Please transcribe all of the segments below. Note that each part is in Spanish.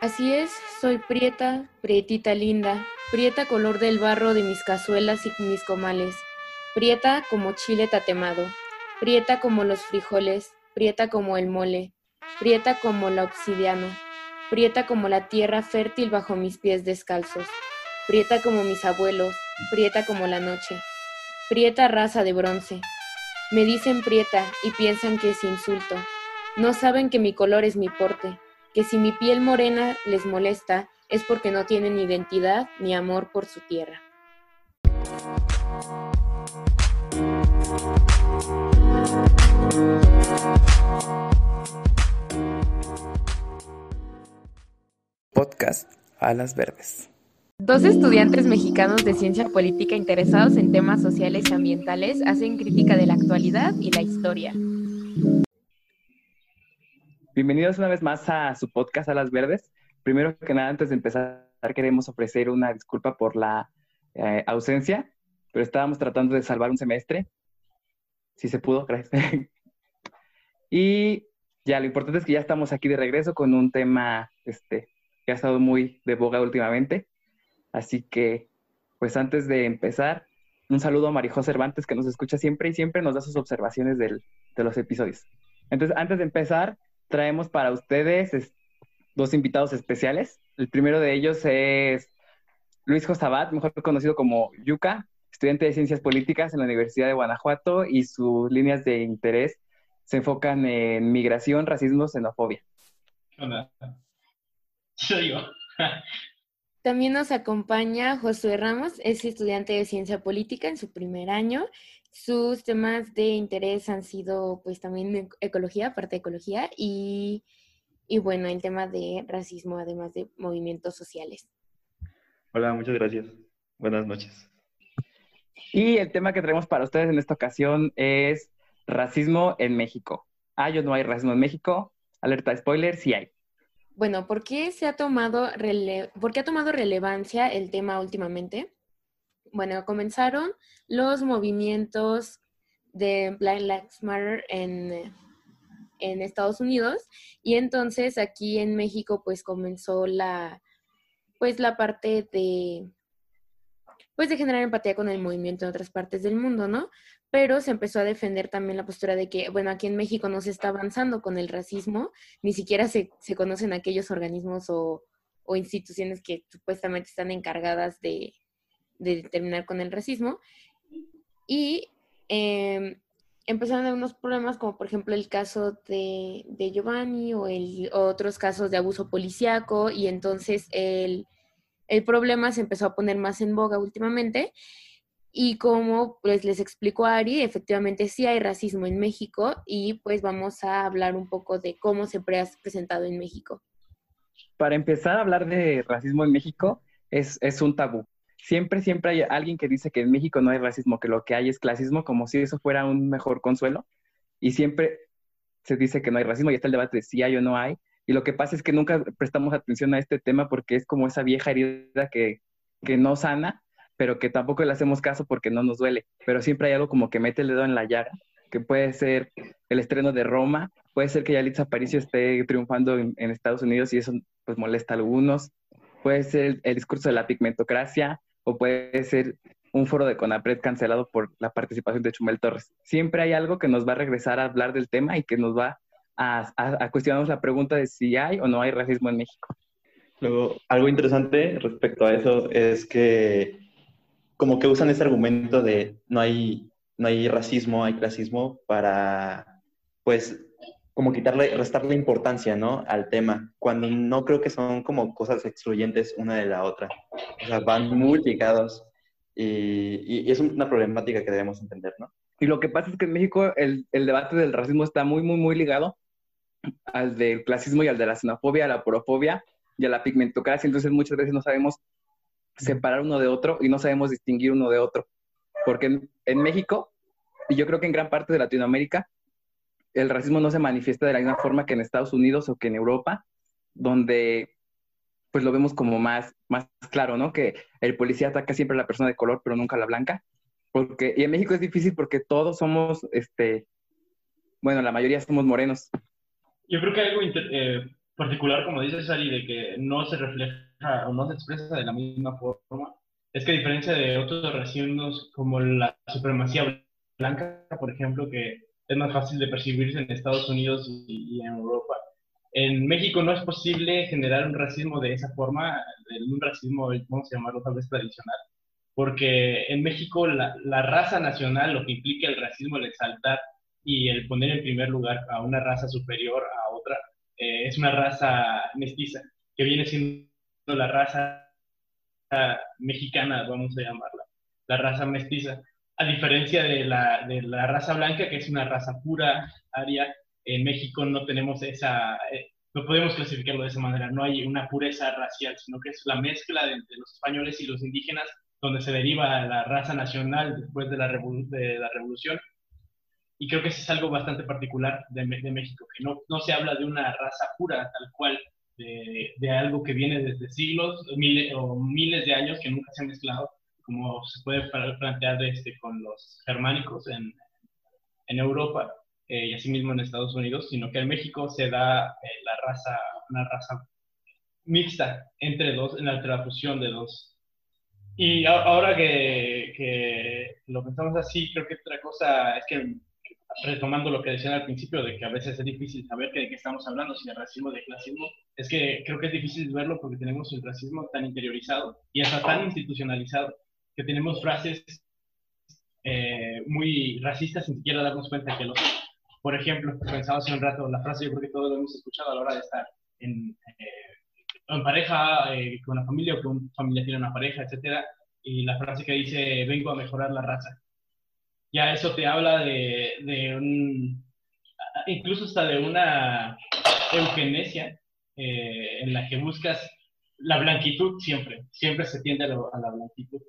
Así es, soy prieta, prietita linda, prieta color del barro de mis cazuelas y mis comales, prieta como chile tatemado, prieta como los frijoles, prieta como el mole, prieta como la obsidiana, prieta como la tierra fértil bajo mis pies descalzos, prieta como mis abuelos, prieta como la noche, prieta raza de bronce. Me dicen prieta y piensan que es insulto. No saben que mi color es mi porte que si mi piel morena les molesta es porque no tienen identidad ni amor por su tierra. Podcast Alas Verdes. Dos estudiantes mexicanos de ciencia política interesados en temas sociales y ambientales hacen crítica de la actualidad y la historia. Bienvenidos una vez más a su podcast Alas Verdes. Primero que nada, antes de empezar, queremos ofrecer una disculpa por la eh, ausencia, pero estábamos tratando de salvar un semestre. Si se pudo, gracias. y ya, lo importante es que ya estamos aquí de regreso con un tema este, que ha estado muy de boga últimamente. Así que, pues antes de empezar, un saludo a Marijó Cervantes que nos escucha siempre y siempre nos da sus observaciones de los episodios. Entonces, antes de empezar, traemos para ustedes dos invitados especiales. El primero de ellos es Luis Josabat, mejor conocido como Yuka, estudiante de Ciencias Políticas en la Universidad de Guanajuato y sus líneas de interés se enfocan en migración, racismo, xenofobia. Hola. Soy yo. También nos acompaña Josué Ramos, es estudiante de Ciencia Política en su primer año sus temas de interés han sido pues también ecología, parte de ecología y, y bueno, el tema de racismo, además de movimientos sociales. Hola, muchas gracias. Buenas noches. Y el tema que traemos para ustedes en esta ocasión es racismo en México. ¿Hay o no hay racismo en México? Alerta spoiler, sí hay. Bueno, ¿por qué, se ha tomado ¿por qué ha tomado relevancia el tema últimamente? Bueno, comenzaron los movimientos de Black Lives Matter en, en Estados Unidos y entonces aquí en México pues comenzó la pues la parte de pues de generar empatía con el movimiento en otras partes del mundo, ¿no? Pero se empezó a defender también la postura de que, bueno, aquí en México no se está avanzando con el racismo, ni siquiera se, se conocen aquellos organismos o, o instituciones que supuestamente están encargadas de, de terminar con el racismo. Y eh, empezaron a unos problemas como por ejemplo el caso de, Giovanni o el, otros casos de abuso policíaco y entonces el, el, problema se empezó a poner más en boga últimamente y como pues les explicó Ari, efectivamente sí hay racismo en México y pues vamos a hablar un poco de cómo se ha presentado en México. Para empezar a hablar de racismo en México es, es un tabú siempre, siempre hay alguien que dice que en México no hay racismo, que lo que hay es clasismo, como si eso fuera un mejor consuelo. Y siempre se dice que no hay racismo y está el debate de si hay o no hay. Y lo que pasa es que nunca prestamos atención a este tema porque es como esa vieja herida que, no sana, pero que tampoco le hacemos caso porque no nos duele. Pero siempre hay algo como que mete el dedo en la llaga, que puede ser el estreno de Roma, puede ser que Yalitza Aparicio esté triunfando en, Estados Unidos y eso pues molesta a algunos, puede ser el discurso de la pigmentocracia, o puede ser un foro de CONAPRED cancelado por la participación de Chumel Torres. Siempre hay algo que nos va a regresar a hablar del tema y que nos va a, a, cuestionarnos la pregunta de si hay o no hay racismo en México. Luego, algo interesante respecto a eso es que como que usan ese argumento de no hay, no hay racismo, hay clasismo para, pues, como quitarle, restarle importancia, ¿no? Al tema, cuando no creo que son como cosas excluyentes una de la otra. O sea, van muy ligados y, y es una problemática que debemos entender, ¿no? Y lo que pasa es que en México el, el, debate del racismo está muy, muy, muy ligado al del clasismo y al de la xenofobia, a la porofobia y a la pigmentocracia. Entonces muchas veces no sabemos separar uno de otro y no sabemos distinguir uno de otro. Porque en, en México, y yo creo que en gran parte de Latinoamérica, el racismo no se manifiesta de la misma forma que en Estados Unidos o que en Europa, donde pues lo vemos como más, más claro, ¿no? Que el policía ataca siempre a la persona de color, pero nunca a la blanca. Porque, y en México es difícil porque todos somos, este, bueno, la mayoría somos morenos. Yo creo que algo eh, particular, como dice Sari, de que no se refleja o no se expresa de la misma forma, es que a diferencia de otros racismos como la supremacía blanca, por ejemplo, que es más fácil de percibirse en Estados Unidos y, en Europa, en México no es posible generar un racismo de esa forma, un racismo, vamos a llamarlo tal vez tradicional, porque en México la, la, raza nacional, lo que implica el racismo, el exaltar y el poner en primer lugar a una raza superior a otra, eh, es una raza mestiza, que viene siendo la raza mexicana, vamos a llamarla, la raza mestiza, a diferencia de la, de la raza blanca, que es una raza pura, aria, en México no tenemos esa, eh, no podemos clasificarlo de esa manera, no hay una pureza racial, sino que es la mezcla de, los españoles y los indígenas, donde se deriva la raza nacional después de la, de la revolución. Y creo que eso es algo bastante particular de, de México, que no, no se habla de una raza pura tal cual, de, algo que viene desde siglos miles, o miles de años que nunca se ha mezclado, como se puede plantear este, con los germánicos en, en Europa eh, y asimismo en Estados Unidos, sino que en México se da eh, la raza, una raza mixta entre dos, en la fusión de dos. Y ahora que, que lo pensamos así, creo que otra cosa es que retomando lo que decían al principio, de que a veces es difícil saber de qué estamos hablando, si de racismo de clasismo, es que creo que es difícil verlo porque tenemos el racismo tan interiorizado y hasta tan institucionalizado, que tenemos frases eh, muy racistas sin siquiera darnos cuenta que lo son. Por ejemplo, pensaba hace un rato, la frase yo creo que todos lo hemos escuchado a la hora de estar en, eh, en pareja, eh, con una familia o que una familia tiene una pareja, etcétera, y la frase que dice, vengo a mejorar la raza ya eso te habla de, de un, incluso hasta de una eugenesia eh, en la que buscas la blanquitud siempre, siempre se tiende a, la blanquitud.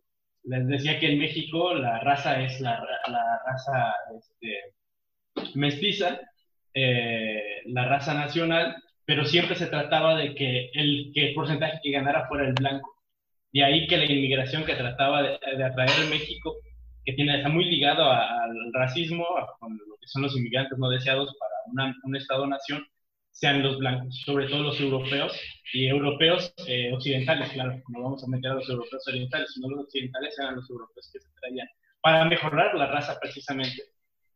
Les decía que en México la raza es la, raza este, mestiza, eh, la raza nacional, pero siempre se trataba de que el, que el porcentaje que ganara fuera el blanco. De ahí que la inmigración que trataba de, de atraer a México que tiene, está muy ligado al racismo, a, lo que son los inmigrantes no deseados para un Estado-nación, sean los blancos, sobre todo los europeos, y europeos eh, occidentales, claro, no vamos a meter a los europeos orientales, sino los occidentales eran los europeos que se traían, para mejorar la raza precisamente.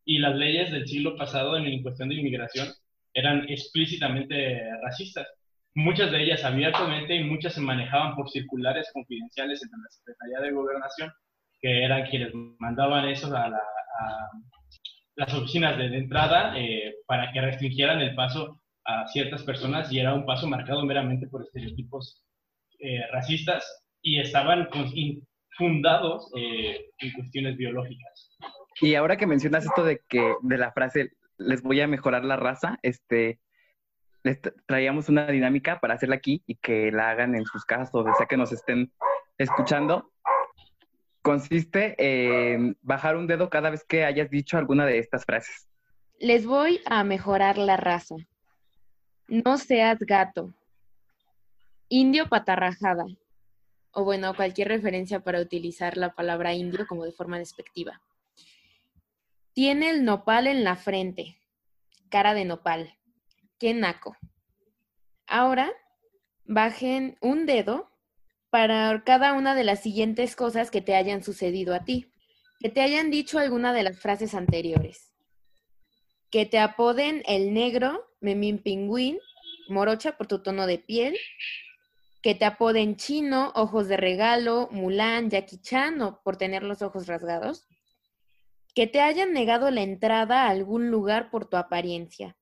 Y las leyes del siglo pasado en cuestión de inmigración eran explícitamente racistas. Muchas de ellas abiertamente y muchas se manejaban por circulares confidenciales entre la Secretaría de Gobernación que eran quienes mandaban eso a, las oficinas de, entrada eh, para que restringieran el paso a ciertas personas y era un paso marcado meramente por estereotipos eh, racistas y estaban fundados eh, en cuestiones biológicas. Y ahora que mencionas esto de que de la frase les voy a mejorar la raza, este les traíamos una dinámica para hacerla aquí y que la hagan en sus casas o donde sea que nos estén escuchando consiste en bajar un dedo cada vez que hayas dicho alguna de estas frases. Les voy a mejorar la raza. No seas gato. Indio patarrajada. O bueno, cualquier referencia para utilizar la palabra indio como de forma despectiva. Tiene el nopal en la frente. Cara de nopal. Qué naco. Ahora, bajen un dedo para cada una de las siguientes cosas que te hayan sucedido a ti, que te hayan dicho alguna de las frases anteriores, que te apoden el negro, memín pingüín, morocha por tu tono de piel, que te apoden chino, ojos de regalo, Mulan, Jackie Chan o por tener los ojos rasgados, que te hayan negado la entrada a algún lugar por tu apariencia,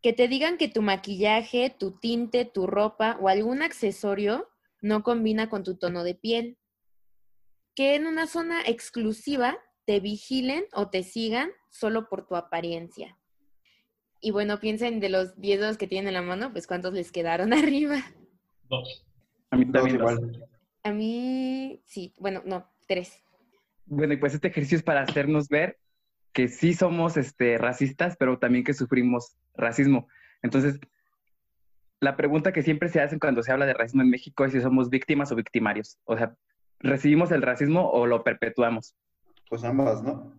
que te digan que tu maquillaje, tu tinte, tu ropa o algún accesorio no combina con tu tono de piel. Que en una zona exclusiva te vigilen o te sigan solo por tu apariencia. Y bueno, piensen de los 10 dedos que tienen en la mano, pues cuántos les quedaron arriba. Dos. A mí también igual. A mí, sí, bueno, no, tres. Bueno, y pues este ejercicio es para hacernos ver que sí somos este, racistas, pero también que sufrimos racismo. Entonces, la pregunta que siempre se hace cuando se habla de racismo en México es si somos víctimas o victimarios. O sea, ¿recibimos el racismo o lo perpetuamos? Pues ambas, ¿no?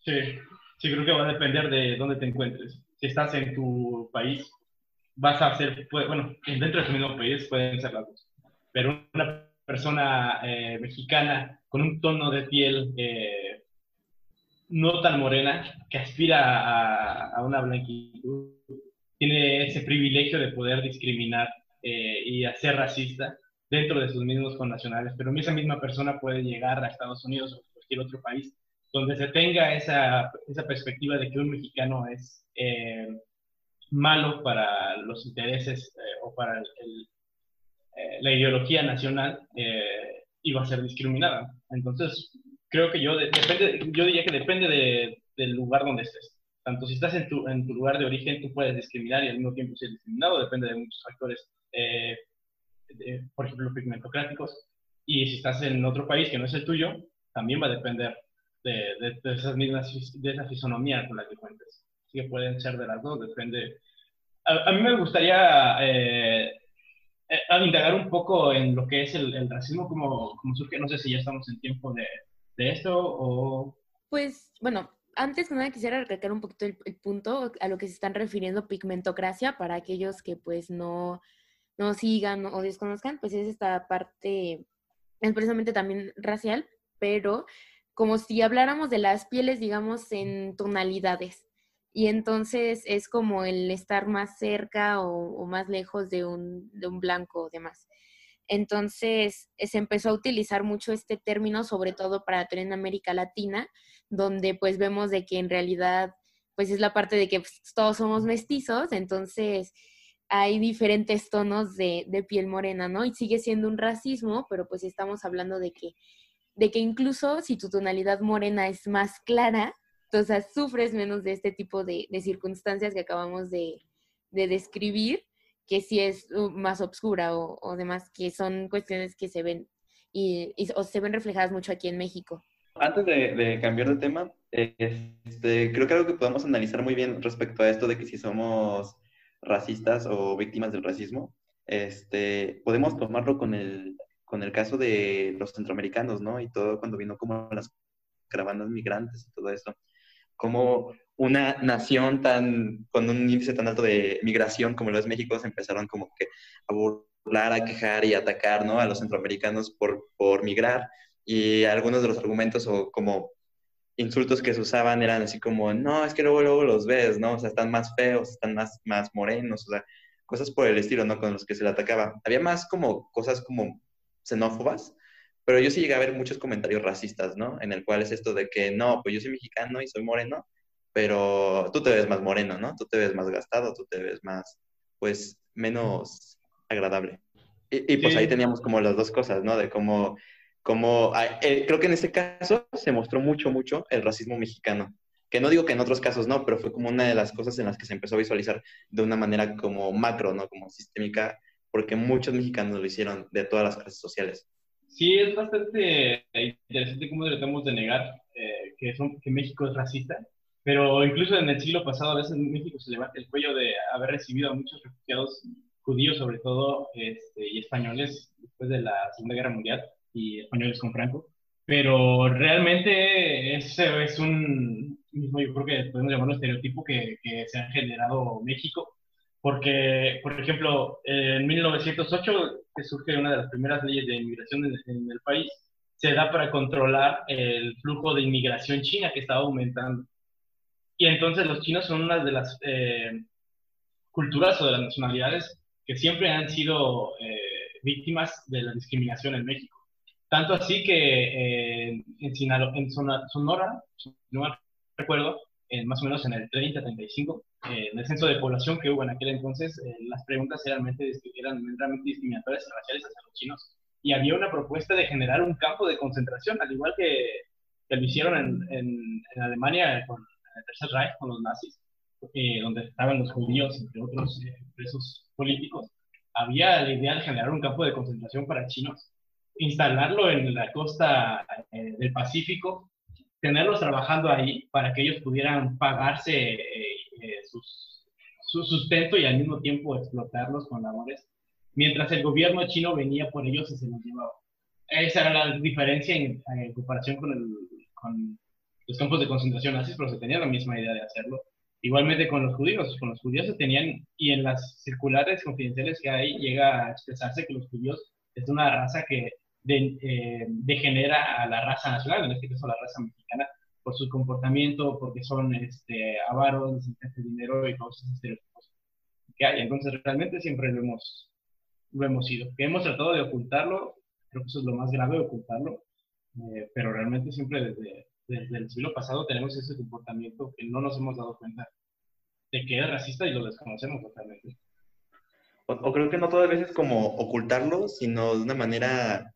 Sí, sí, creo que va a depender de dónde te encuentres. Si estás en tu país, vas a hacer, bueno, dentro de tu mismo país pueden ser las dos, pero una persona eh, mexicana con un tono de piel eh, no tan morena, que aspira a, una blanquitud, tiene ese privilegio de poder discriminar eh, y hacer racista dentro de sus mismos connacionales, pero esa misma persona puede llegar a Estados Unidos o cualquier otro país donde se tenga esa, esa perspectiva de que un mexicano es malo para los intereses o para eh, la ideología nacional eh, iba a ser discriminada. Entonces, creo que yo, depende, yo diría que depende de, del lugar donde estés. Tanto si estás en tu, en tu, lugar de origen, tú puedes discriminar y al mismo tiempo ser discriminado, depende de muchos factores, eh, por ejemplo, pigmentocráticos. Y si estás en otro país que no es el tuyo, también va a depender de, de, esas mismas, de esa fisonomía con la que cuentes. Así que pueden ser de las dos, depende. A, a mí me gustaría eh, a indagar un poco en lo que es el, racismo, como, como surge, no sé si ya estamos en tiempo de, de esto o... Pues, bueno, antes que nada quisiera recalcar un poquito el, punto a lo que se están refiriendo pigmentocracia para aquellos que pues no, no sigan o desconozcan, pues es esta parte, es precisamente también racial, pero como si habláramos de las pieles, digamos, en tonalidades y entonces es como el estar más cerca o, más lejos de un, de un blanco o demás. Entonces se empezó a utilizar mucho este término, sobre todo para en América Latina, donde pues vemos de que en realidad pues es la parte de que pues, todos somos mestizos, entonces hay diferentes tonos de, piel morena, ¿no? Y sigue siendo un racismo, pero pues estamos hablando de que, de que incluso si tu tonalidad morena es más clara, entonces sufres menos de este tipo de, circunstancias que acabamos de, describir, que si es uh, más obscura o, demás, que son cuestiones que se ven y, o se ven reflejadas mucho aquí en México. Antes de, cambiar de tema, este, creo que algo que podemos analizar muy bien respecto a esto de que si somos racistas o víctimas del racismo, este, podemos tomarlo con el, con el caso de los centroamericanos, ¿no? Y todo cuando vino como las caravanas migrantes y todo eso como una nación tan, con un índice tan alto de migración como lo es México, se empezaron como que a burlar, a quejar y a atacar, ¿no? A los centroamericanos por, por migrar. Y algunos de los argumentos o como insultos que se usaban eran así como, no, es que luego, luego los ves, ¿no? O sea, están más feos, están más, más morenos, o sea, cosas por el estilo, ¿no? Con los que se le atacaba. Había más como cosas como xenófobas, pero yo sí llegué a ver muchos comentarios racistas, ¿no? En el cual es esto de que, no, pues yo soy mexicano y soy moreno, pero tú te ves más moreno, ¿no? Tú te ves más gastado, tú te ves más, pues, menos agradable. Y, pues ahí teníamos como las dos cosas, ¿no? De cómo, cómo ah, eh, creo que en este caso se mostró mucho, mucho el racismo mexicano. Que no digo que en otros casos no, pero fue como una de las cosas en las que se empezó a visualizar de una manera como macro, ¿no? Como sistémica, porque muchos mexicanos lo hicieron de todas las clases sociales. Sí, es bastante interesante cómo tratamos de negar eh, que, son, que México es racista, pero incluso en el siglo pasado a veces México se levanta el cuello de haber recibido a muchos refugiados judíos, sobre todo, este, y españoles después de la Segunda Guerra Mundial, y españoles con Franco. Pero realmente ese es un, yo creo que podemos llamarlo estereotipo que, que se ha generado México porque, por ejemplo, en 1908, que surge una de las primeras leyes de inmigración en, el país, se da para controlar el flujo de inmigración china que estaba aumentando. Y entonces los chinos son una de las eh, culturas o de las nacionalidades que siempre han sido eh, víctimas de la discriminación en México. Tanto así que eh, en, en Sonora, no recuerdo, más o menos en el 30-35, eh, en el censo de población que hubo en aquel entonces, eh, las preguntas eran, eran realmente discriminatorias y raciales hacia los chinos. Y había una propuesta de generar un campo de concentración, al igual que, que lo hicieron en, en, Alemania con el Tercer Reich, con los nazis, eh, donde estaban los judíos, entre otros presos políticos. Había la idea de generar un campo de concentración para chinos, instalarlo en la costa del Pacífico tenerlos trabajando ahí para que ellos pudieran pagarse eh, eh, su sustento y al mismo tiempo explotarlos con labores, mientras el gobierno chino venía por ellos y se los llevaba. Esa era la diferencia en, comparación con, el, con, los campos de concentración nazis, pero se tenía la misma idea de hacerlo. Igualmente con los judíos, con los judíos se tenían, y en las circulares confidenciales que hay, llega a expresarse que los judíos es una raza que eh, degenera a la raza nacional, en este caso la raza mexicana, por su comportamiento, porque son este, avaros, necesitan dinero y todos esos estereotipos que hay. Entonces, realmente siempre lo hemos, lo hemos sido. Que hemos tratado de ocultarlo, creo que eso es lo más grave, ocultarlo, eh, pero realmente siempre desde, desde el siglo pasado tenemos ese comportamiento que no nos hemos dado cuenta de que es racista y lo desconocemos totalmente. O, creo que no todas veces como ocultarlo, sino de una manera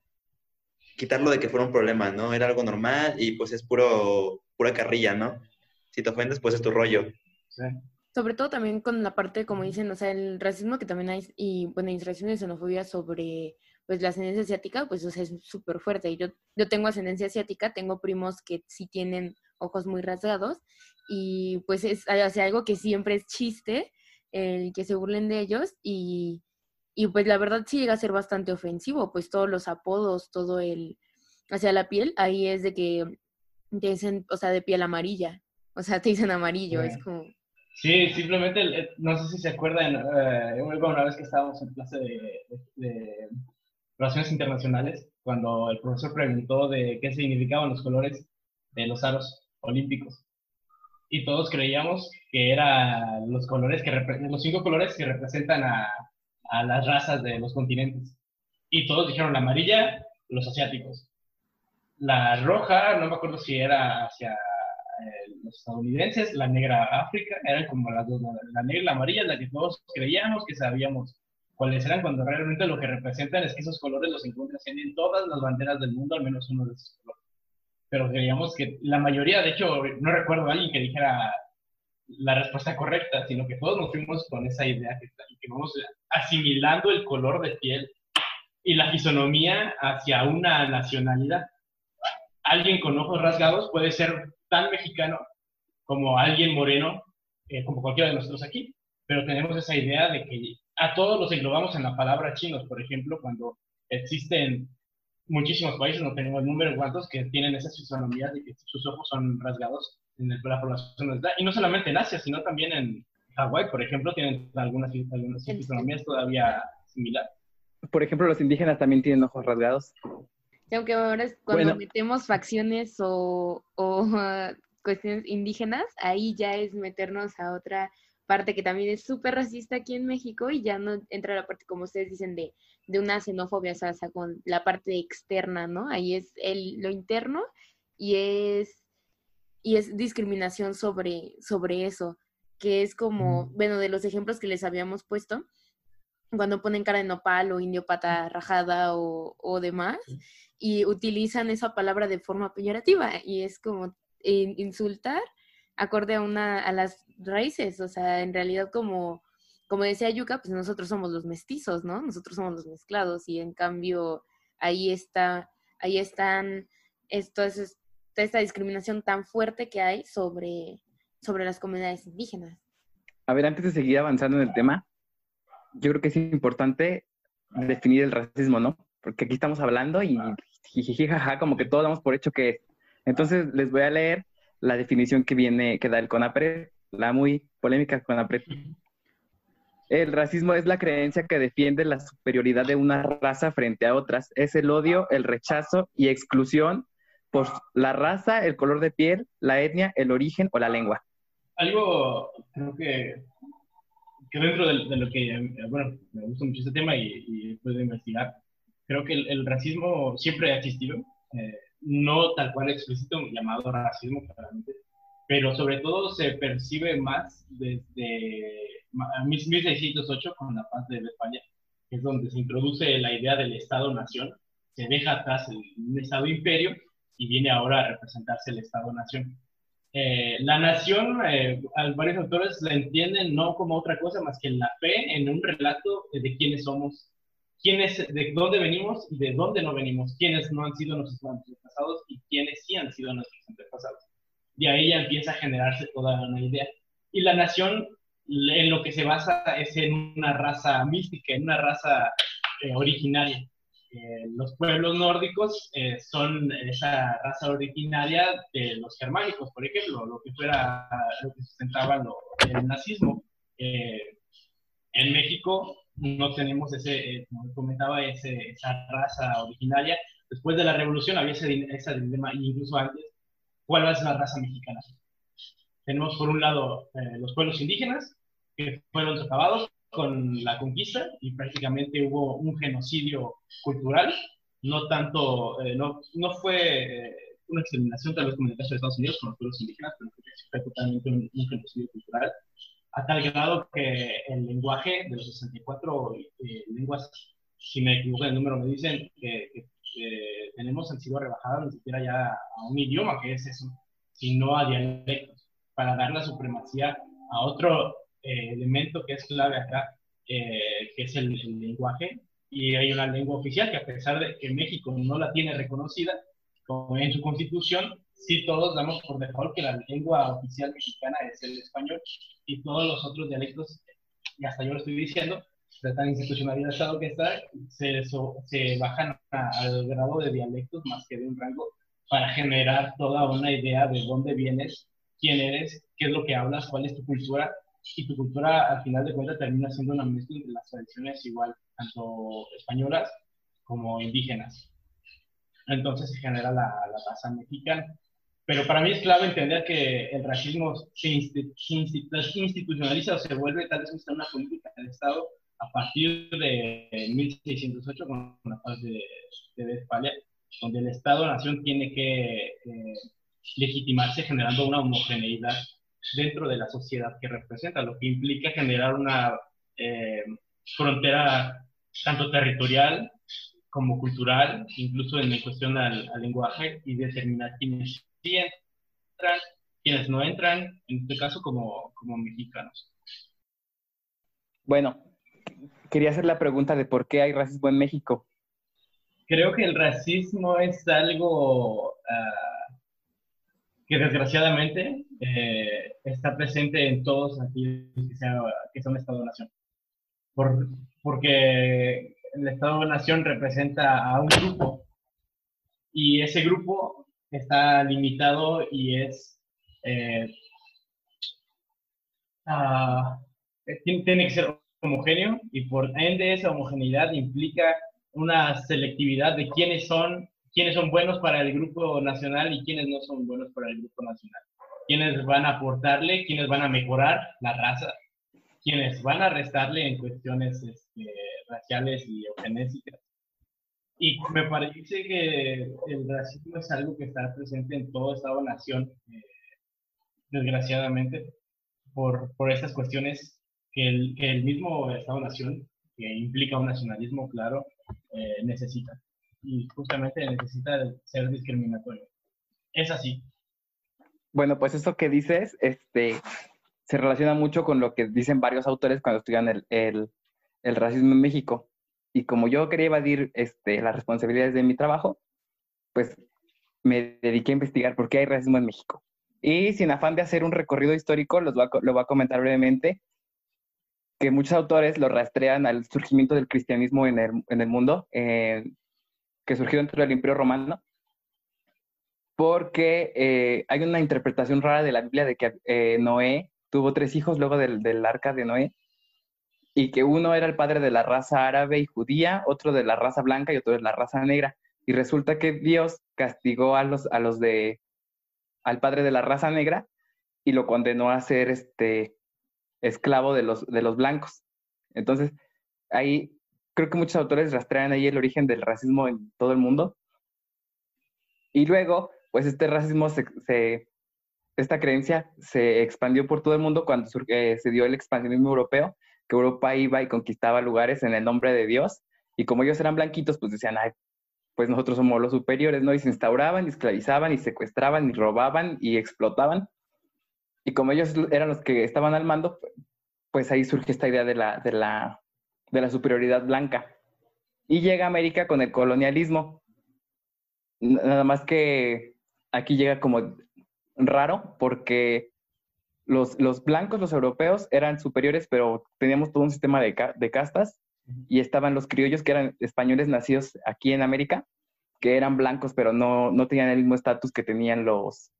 quitarlo de que fuera un problema, ¿no? Era algo normal y pues es puro, pura carrilla, ¿no? Si te ofendes, pues es tu rollo. Sí. Sobre todo también con la parte, como dicen, o sea, el racismo que también hay, y bueno, racismo y xenofobia sobre pues la ascendencia asiática, pues o sea, es súper fuerte. Yo, yo tengo ascendencia asiática, tengo primos que sí tienen ojos muy rasgados y pues es algo que siempre es chiste, el que se burlen de ellos y, y pues la verdad sí llega a ser bastante ofensivo, pues todos los apodos, todo el hacia la piel, ahí es de que te dicen, o sea, de piel amarilla, o sea, te dicen amarillo, es como... Sí, simplemente, no sé si se acuerdan, eh, una vez que estábamos en clase de, relaciones internacionales, cuando el profesor preguntó de qué significaban los colores de los aros olímpicos y todos creíamos que eran los colores que los cinco colores que representan a, a, las razas de los continentes. Y todos dijeron la amarilla, los asiáticos. La roja, no me acuerdo si era hacia eh, los estadounidenses, la negra África, eran como las dos, la negra y la amarilla, la que todos creíamos que sabíamos cuáles eran, cuando realmente lo que representan es que esos colores los encuentras en todas las banderas del mundo, al menos uno de esos colores pero creíamos que la mayoría, de hecho, no recuerdo a alguien que dijera la respuesta correcta, sino que todos nos fuimos con esa idea que, que vamos asimilando el color de piel y la fisonomía hacia una nacionalidad. Alguien con ojos rasgados puede ser tan mexicano como alguien moreno, eh, como cualquiera de nosotros aquí, pero tenemos esa idea de que a todos los englobamos en la palabra chinos, por ejemplo, cuando existen muchísimos países, no tenemos números cuantos, que tienen esas fisonomías de que sus ojos son rasgados en la población Y no solamente en Asia, sino también en Hawái, por ejemplo, tienen algunas, algunas fisonomías todavía similares. Por ejemplo, los indígenas también tienen ojos rasgados. Sí, aunque ahora es cuando metemos facciones o, o cuestiones indígenas, ahí ya es meternos a otra parte que también es súper racista aquí en México y ya no entra la parte, como ustedes dicen, de, de una xenofobia, o sea, con la parte externa, ¿no? Ahí es el, lo interno y es, y es discriminación sobre, sobre eso, que es como, bueno, de los ejemplos que les habíamos puesto, cuando ponen cara de nopal o indio pata rajada o, o demás, y utilizan esa palabra de forma peyorativa, y es como insultar acorde a una a las raíces, o sea, en realidad como como decía Yuka, pues nosotros somos los mestizos, ¿no? Nosotros somos los mezclados y en cambio ahí está ahí están esto es esta discriminación tan fuerte que hay sobre sobre las comunidades indígenas. A ver, antes de seguir avanzando en el tema, yo creo que es importante definir el racismo, ¿no? Porque aquí estamos hablando y jajaja, como que todos damos por hecho que es. Entonces les voy a leer la definición que viene, que da el CONAPRED, la muy polémica CONAPRED. El racismo es la creencia que defiende la superioridad de una raza frente a otras. Es el odio, el rechazo y exclusión por la raza, el color de piel, la etnia, el origen o la lengua. Algo, creo que, que dentro de, lo que, bueno, me gusta mucho este tema y, y puedo investigar, creo que el, racismo siempre ha existido. Eh, no tal cual explícito llamado racismo, claramente, pero sobre todo se percibe más desde 1608 con la paz de España, que es donde se introduce la idea del Estado-Nación, se deja atrás el, un Estado-imperio y viene ahora a representarse el Estado-Nación. Eh, la nación, eh, varios autores la entienden no como otra cosa más que la fe en un relato de quiénes somos quiénes, de dónde venimos y de dónde no venimos, quiénes no han sido nuestros antepasados y quiénes sí han sido nuestros antepasados. De ahí ya empieza a generarse toda una idea. Y la nación en lo que se basa es en una raza mística, en una raza eh, originaria. Eh, los pueblos nórdicos eh, son esa raza originaria de los germánicos, por ejemplo, lo que fuera lo que sustentaba el nazismo. en México no tenemos ese, como comentaba, ese, esa raza originaria. Después de la revolución había ese, ese dilema, incluso antes, ¿cuál es la raza mexicana? Tenemos por un lado los pueblos indígenas, que fueron acabados con la conquista y prácticamente hubo un genocidio cultural, no tanto, eh, no, no fue eh, una exterminación tal vez como en el caso de Estados Unidos con los pueblos indígenas, pero fue totalmente un, genocidio cultural, a tal grado que el lenguaje de los 64 eh, lenguas, si me equivoco el número, me dicen que, tenemos han sido rebajadas ni siquiera ya a un idioma, que es eso, sino a dialectos, para dar la supremacía a otro eh, elemento que es clave acá, eh, que es el, lenguaje. Y hay una lengua oficial que a pesar de que México no la tiene reconocida como en su constitución, sí todos damos por default que la lengua oficial mexicana es el español y todos los otros dialectos, y hasta yo lo estoy diciendo, de tan institucionalizado que está, se, se bajan al grado de dialectos más que de un rango para generar toda una idea de dónde vienes, quién eres, qué es lo que hablas, cuál es tu cultura y tu cultura al final de cuentas termina siendo una mezcla entre las tradiciones igual, tanto españolas como indígenas. Entonces se genera la, la raza mexicana. Pero para mí es clave entender que el racismo se, institucionaliza o se vuelve tal vez una política del Estado a partir de 1608 con la paz de, de Westfalia, donde el Estado-nación tiene que eh, legitimarse generando una homogeneidad dentro de la sociedad que representa, lo que implica generar una eh, frontera tanto territorial como cultural, incluso en cuestión al, lenguaje, y determinar quiénes sí entran, quiénes no entran, en este caso como, como mexicanos. Bueno, quería hacer la pregunta de por qué hay racismo en México. Creo que el racismo es algo ah, que desgraciadamente eh, está presente en todos aquellos que, son Estado-Nación. Por, porque el Estado-Nación representa a un grupo y ese grupo está limitado y es... Eh, tiene que ser homogéneo y por ende esa homogeneidad implica una selectividad de quiénes son quiénes son buenos para el grupo nacional y quiénes no son buenos para el grupo nacional. Quiénes van a aportarle, quiénes van a mejorar la raza, quiénes van a restarle en cuestiones este, raciales y eugenésicas. Y me parece que el racismo es algo que está presente en todo Estado-nación, eh, desgraciadamente, por, por estas cuestiones que el, que el mismo Estado-nación, que implica un nacionalismo claro, eh, necesita y justamente necesita ser discriminatorio. Es así. Bueno, pues eso que dices, este, se relaciona mucho con lo que dicen varios autores cuando estudian el, el, racismo en México. Y como yo quería evadir este, las responsabilidades de mi trabajo, pues me dediqué a investigar por qué hay racismo en México. Y sin afán de hacer un recorrido histórico, los voy a, lo voy a comentar brevemente, que muchos autores lo rastrean al surgimiento del cristianismo en el, en el mundo, que surgió dentro del Imperio Romano, porque eh, hay una interpretación rara de la Biblia de que eh, Noé tuvo tres hijos luego del, del, arca de Noé, y que uno era el padre de la raza árabe y judía, otro de la raza blanca y otro de la raza negra. Y resulta que Dios castigó a los, a los de, al padre de la raza negra y lo condenó a ser este esclavo de los, de los blancos. Entonces, ahí creo que muchos autores rastrean ahí el origen del racismo en todo el mundo. Y luego, pues este racismo, se, esta creencia se expandió por todo el mundo cuando eh, se dio el expansionismo europeo, que Europa iba y conquistaba lugares en el nombre de Dios. Y como ellos eran blanquitos, pues decían, ay, pues nosotros somos los superiores, ¿no? Y se instauraban, y esclavizaban, y secuestraban, y robaban, y explotaban. Y como ellos eran los que estaban al mando, pues ahí surge esta idea de la, de la de la superioridad blanca. Y llega a América con el colonialismo. Nada más que aquí llega como raro porque los, los blancos, los europeos, eran superiores, pero teníamos todo un sistema de, de castas y estaban los criollos, que eran españoles nacidos aquí en América, que eran blancos, pero no, no tenían el mismo estatus que tenían los,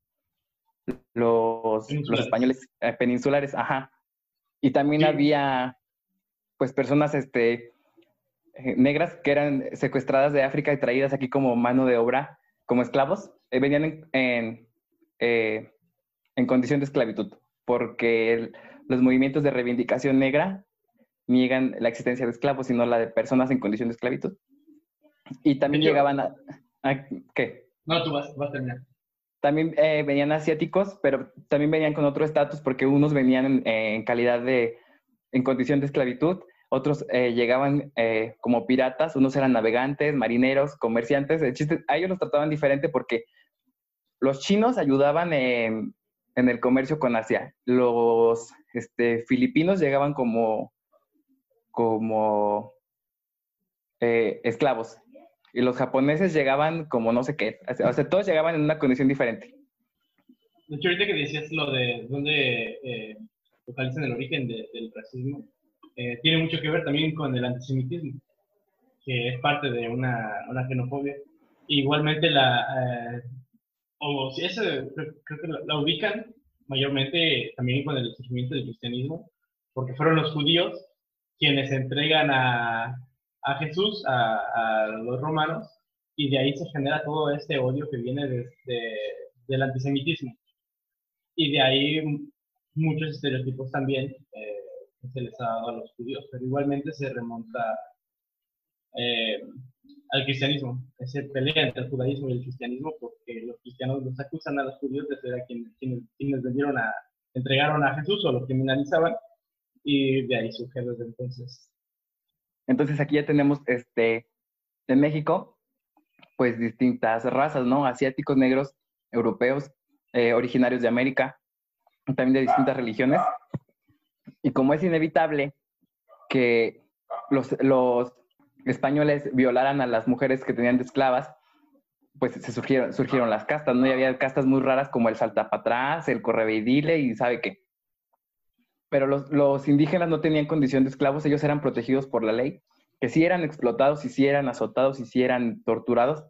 los, los españoles eh, peninsulares, ajá. Y también había, pues, personas, este, eh, negras que eran secuestradas de África y traídas aquí como mano de obra, como esclavos, eh, venían en, en, condición de esclavitud, porque los movimientos de reivindicación negra niegan la existencia de esclavos, sino la de personas en condición de esclavitud. Y también llegaban a, ¿Qué? No, tú vas, vas a terminar. También eh, venían asiáticos, pero también venían con otro estatus porque unos venían en, calidad de, en condición de esclavitud, otros eh, llegaban eh, como piratas, unos eran navegantes, marineros, comerciantes. El chiste, a ellos los trataban diferente porque los chinos ayudaban en, el comercio con Asia. Los este, filipinos llegaban como, como esclavos y los japoneses llegaban como no sé qué. O sea, todos llegaban en una condición diferente. De hecho, ahorita que decías lo de dónde eh, localizan el origen del racismo, eh, tiene mucho que ver también con el antisemitismo, que es parte de una, una xenofobia. Igualmente, la, eh, o si eso, creo, que la, ubican mayormente también con el surgimiento del cristianismo, porque fueron los judíos quienes entregan a, a Jesús, a, los romanos, y de ahí se genera todo este odio que viene desde del antisemitismo. Y de ahí muchos estereotipos también eh, se les ha dado a los judíos, pero igualmente se remonta eh, al cristianismo, ese pelea entre el judaísmo y el cristianismo, porque los cristianos los acusan a los judíos de ser a quienes, quienes, vendieron a, entregaron a Jesús o lo criminalizaban, y de ahí surge desde entonces entonces aquí ya tenemos este, en México, pues distintas razas, ¿no? Asiáticos, negros, europeos, eh, originarios de América, también de distintas religiones. Y como es inevitable que los, los españoles violaran a las mujeres que tenían de esclavas, pues se surgieron, surgieron las castas, ¿no? Y había castas muy raras como el saltapatrás, el correveidile y sabe qué pero los, indígenas no tenían condición de esclavos, ellos eran protegidos por la ley, que sí eran explotados y sí eran azotados y sí eran torturados,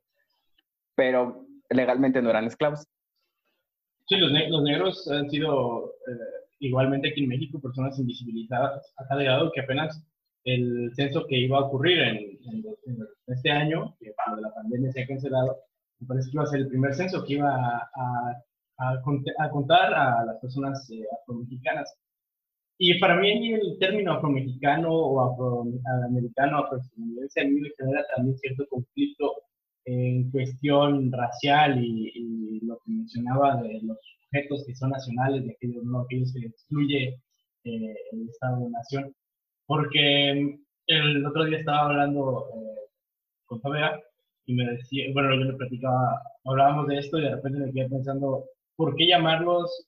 pero legalmente no eran esclavos. Sí, los, negros han sido eh, igualmente aquí en México personas invisibilizadas a tal que apenas el censo que iba a ocurrir en, este año, que por la pandemia se ha cancelado, me parece que iba a ser el primer censo que iba a, a, contar a las personas eh, afromexicanas. Y para mí el término afromexicano o afroamericano, afroestadounidense, a mí me genera también cierto conflicto en cuestión racial y, lo que mencionaba de los sujetos que son nacionales y aquellos, no, aquellos que excluye eh, el Estado-nación. Porque el otro día estaba hablando eh, con Fabea y me decía, bueno, yo le platicaba, hablábamos de esto y de repente me quedé pensando, ¿por qué llamarlos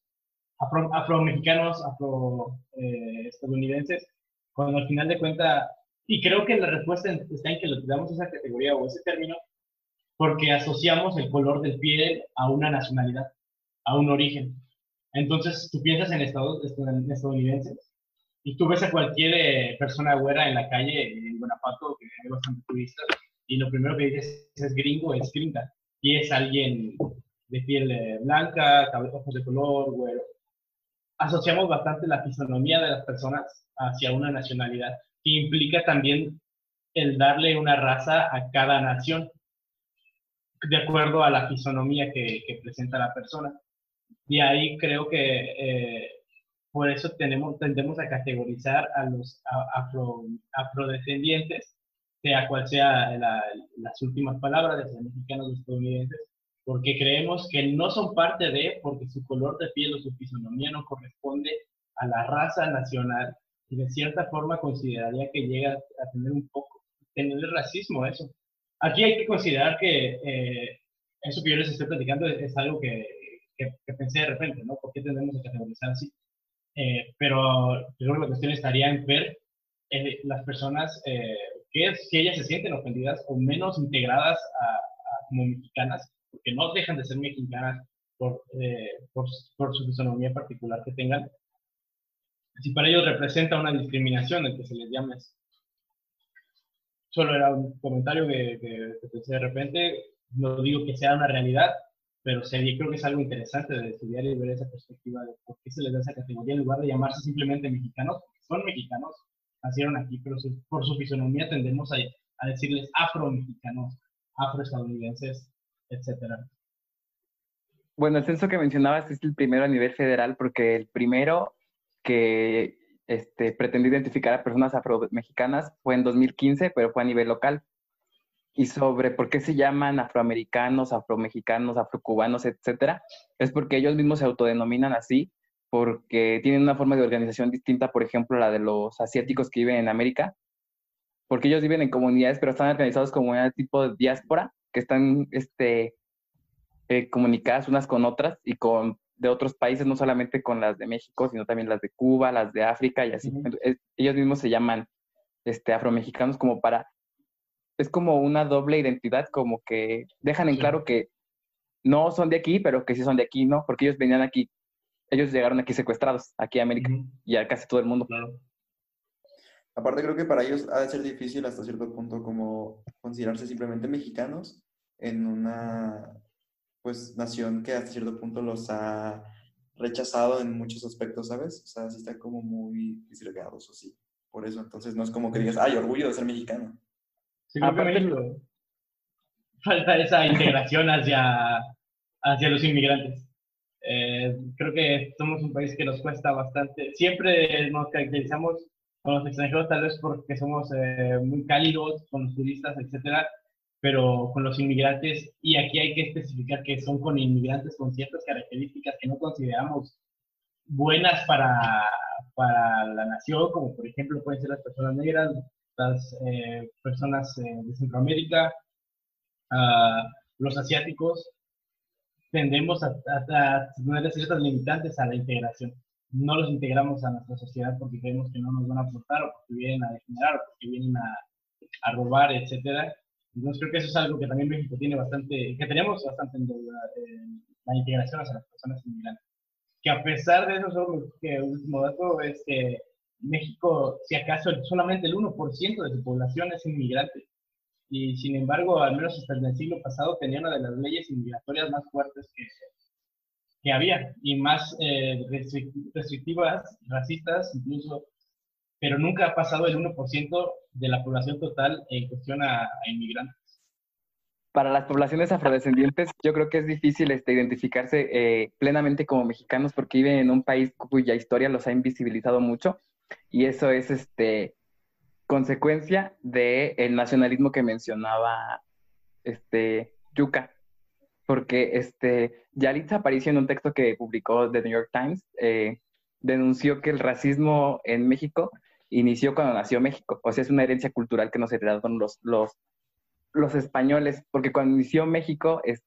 afro, afromexicanos, afroestadounidenses, eh, cuando al final de cuentas, y creo que la respuesta está en que le damos esa categoría o ese término, porque asociamos el color del piel a una nacionalidad, a un origen. Entonces, tú piensas en, estados, estadounidenses y tú ves a cualquier eh, persona güera en la calle, en Guanajuato, que hay bastante turistas, y lo primero que dices es gringo, es gringa, y es alguien de piel eh, blanca, ojos de color, güero. Asociamos bastante la fisonomía de las personas hacia una nacionalidad, que implica también el darle una raza a cada nación, de acuerdo a la fisonomía que, presenta la persona. Y ahí creo que eh, por eso tenemos, tendemos a categorizar a los afro, afrodescendientes, sea cual sea las últimas palabras de los mexicanos o estadounidenses, porque creemos que no son parte de, porque su color de piel o su fisonomía no corresponde a la raza nacional y de cierta forma consideraría que llega a tener un poco, tener racismo eso. Aquí hay que considerar que eh, eso que yo les estoy platicando es, algo que, que, pensé de repente, ¿no? ¿Por qué tenemos que categorizar así? Eh, pero yo creo que la cuestión estaría en ver eh, las personas que si ellas se sienten ofendidas o menos integradas como mexicanas porque no dejan de ser mexicanas por, eh, por, por, su fisonomía particular que tengan, si para ellos representa una discriminación el que se les llame solo era un comentario que, que, pensé de repente, no digo que sea una realidad, pero sería, creo que es algo interesante de estudiar y ver esa perspectiva de por qué se les da esa categoría en lugar de llamarse simplemente mexicanos, porque son mexicanos, nacieron aquí, pero por su fisonomía tendemos a, a decirles afro-mexicanos, afroestadounidenses, etcétera. Bueno, el censo que mencionabas es el primero a nivel federal porque el primero que este, pretendió identificar a personas afro-mexicanas fue en 2015, pero fue a nivel local. Y sobre por qué se llaman afroamericanos, afromexicanos, afrocubanos, etcétera, es porque ellos mismos se autodenominan así, porque tienen una forma de organización distinta, por ejemplo, la de los asiáticos que viven en América, porque ellos viven en comunidades, pero están organizados como un tipo de diáspora, que están este, eh, comunicadas unas con otras y con de otros países, no solamente con las de México, sino también las de Cuba, las de África y así. ellos mismos se llaman este, afromexicanos como para, es como una doble identidad, como que dejan en claro que no son de aquí, pero que sí son de aquí, ¿no? Porque ellos venían aquí, ellos llegaron aquí secuestrados, aquí a América, y a casi todo el mundo. Claro. Aparte creo que para ellos ha de ser difícil hasta cierto punto como considerarse simplemente mexicanos en una pues nación que hasta cierto punto los ha rechazado en muchos aspectos, ¿sabes? O sea, sí están como muy disgregados o sí. Por eso, entonces no es como que digas, ay, orgullo de ser mexicano. Sí, México falta esa integración hacia, hacia los inmigrantes. Eh, creo que somos un país que nos cuesta bastante. Siempre nos caracterizamos con los extranjeros, tal vez porque somos eh, muy cálidos con los turistas, etcétera, pero con los inmigrantes, y aquí hay que especificar que son con inmigrantes con ciertas características que no consideramos buenas para, para la nación, como por ejemplo pueden ser las personas negras, las eh, personas eh, de Centroamérica, uh, los asiáticos, tendemos a, a, tener ciertas limitantes a la integración. No los integramos a nuestra sociedad porque creemos que no nos van a aportar o porque vienen a degenerar o porque vienen a, a robar, etcétera entonces creo que eso es algo que también México tiene bastante, que tenemos bastante en deuda, la integración hacia las personas inmigrantes. Que a pesar de eso, solo que último dato es que México, si acaso solamente el 1% de su población es inmigrante. Y sin embargo, al menos hasta el siglo pasado, tenía una de las leyes inmigratorias más fuertes que, que había y más eh, restrictivas, racistas, incluso pero nunca ha pasado el 1% de la población total en cuestión a, inmigrantes. Para las poblaciones afrodescendientes, yo creo que es difícil este, identificarse eh, plenamente como mexicanos porque viven en un país cuya historia los ha invisibilizado mucho y eso es este, consecuencia del nacionalismo que mencionaba este, Yuka. Porque este, Yalitza apareció en un texto que publicó The New York Times, eh, denunció que el racismo en México inició cuando nació México. O sea, es una herencia cultural que nos heredaron los, los, los españoles, porque cuando inició México, es,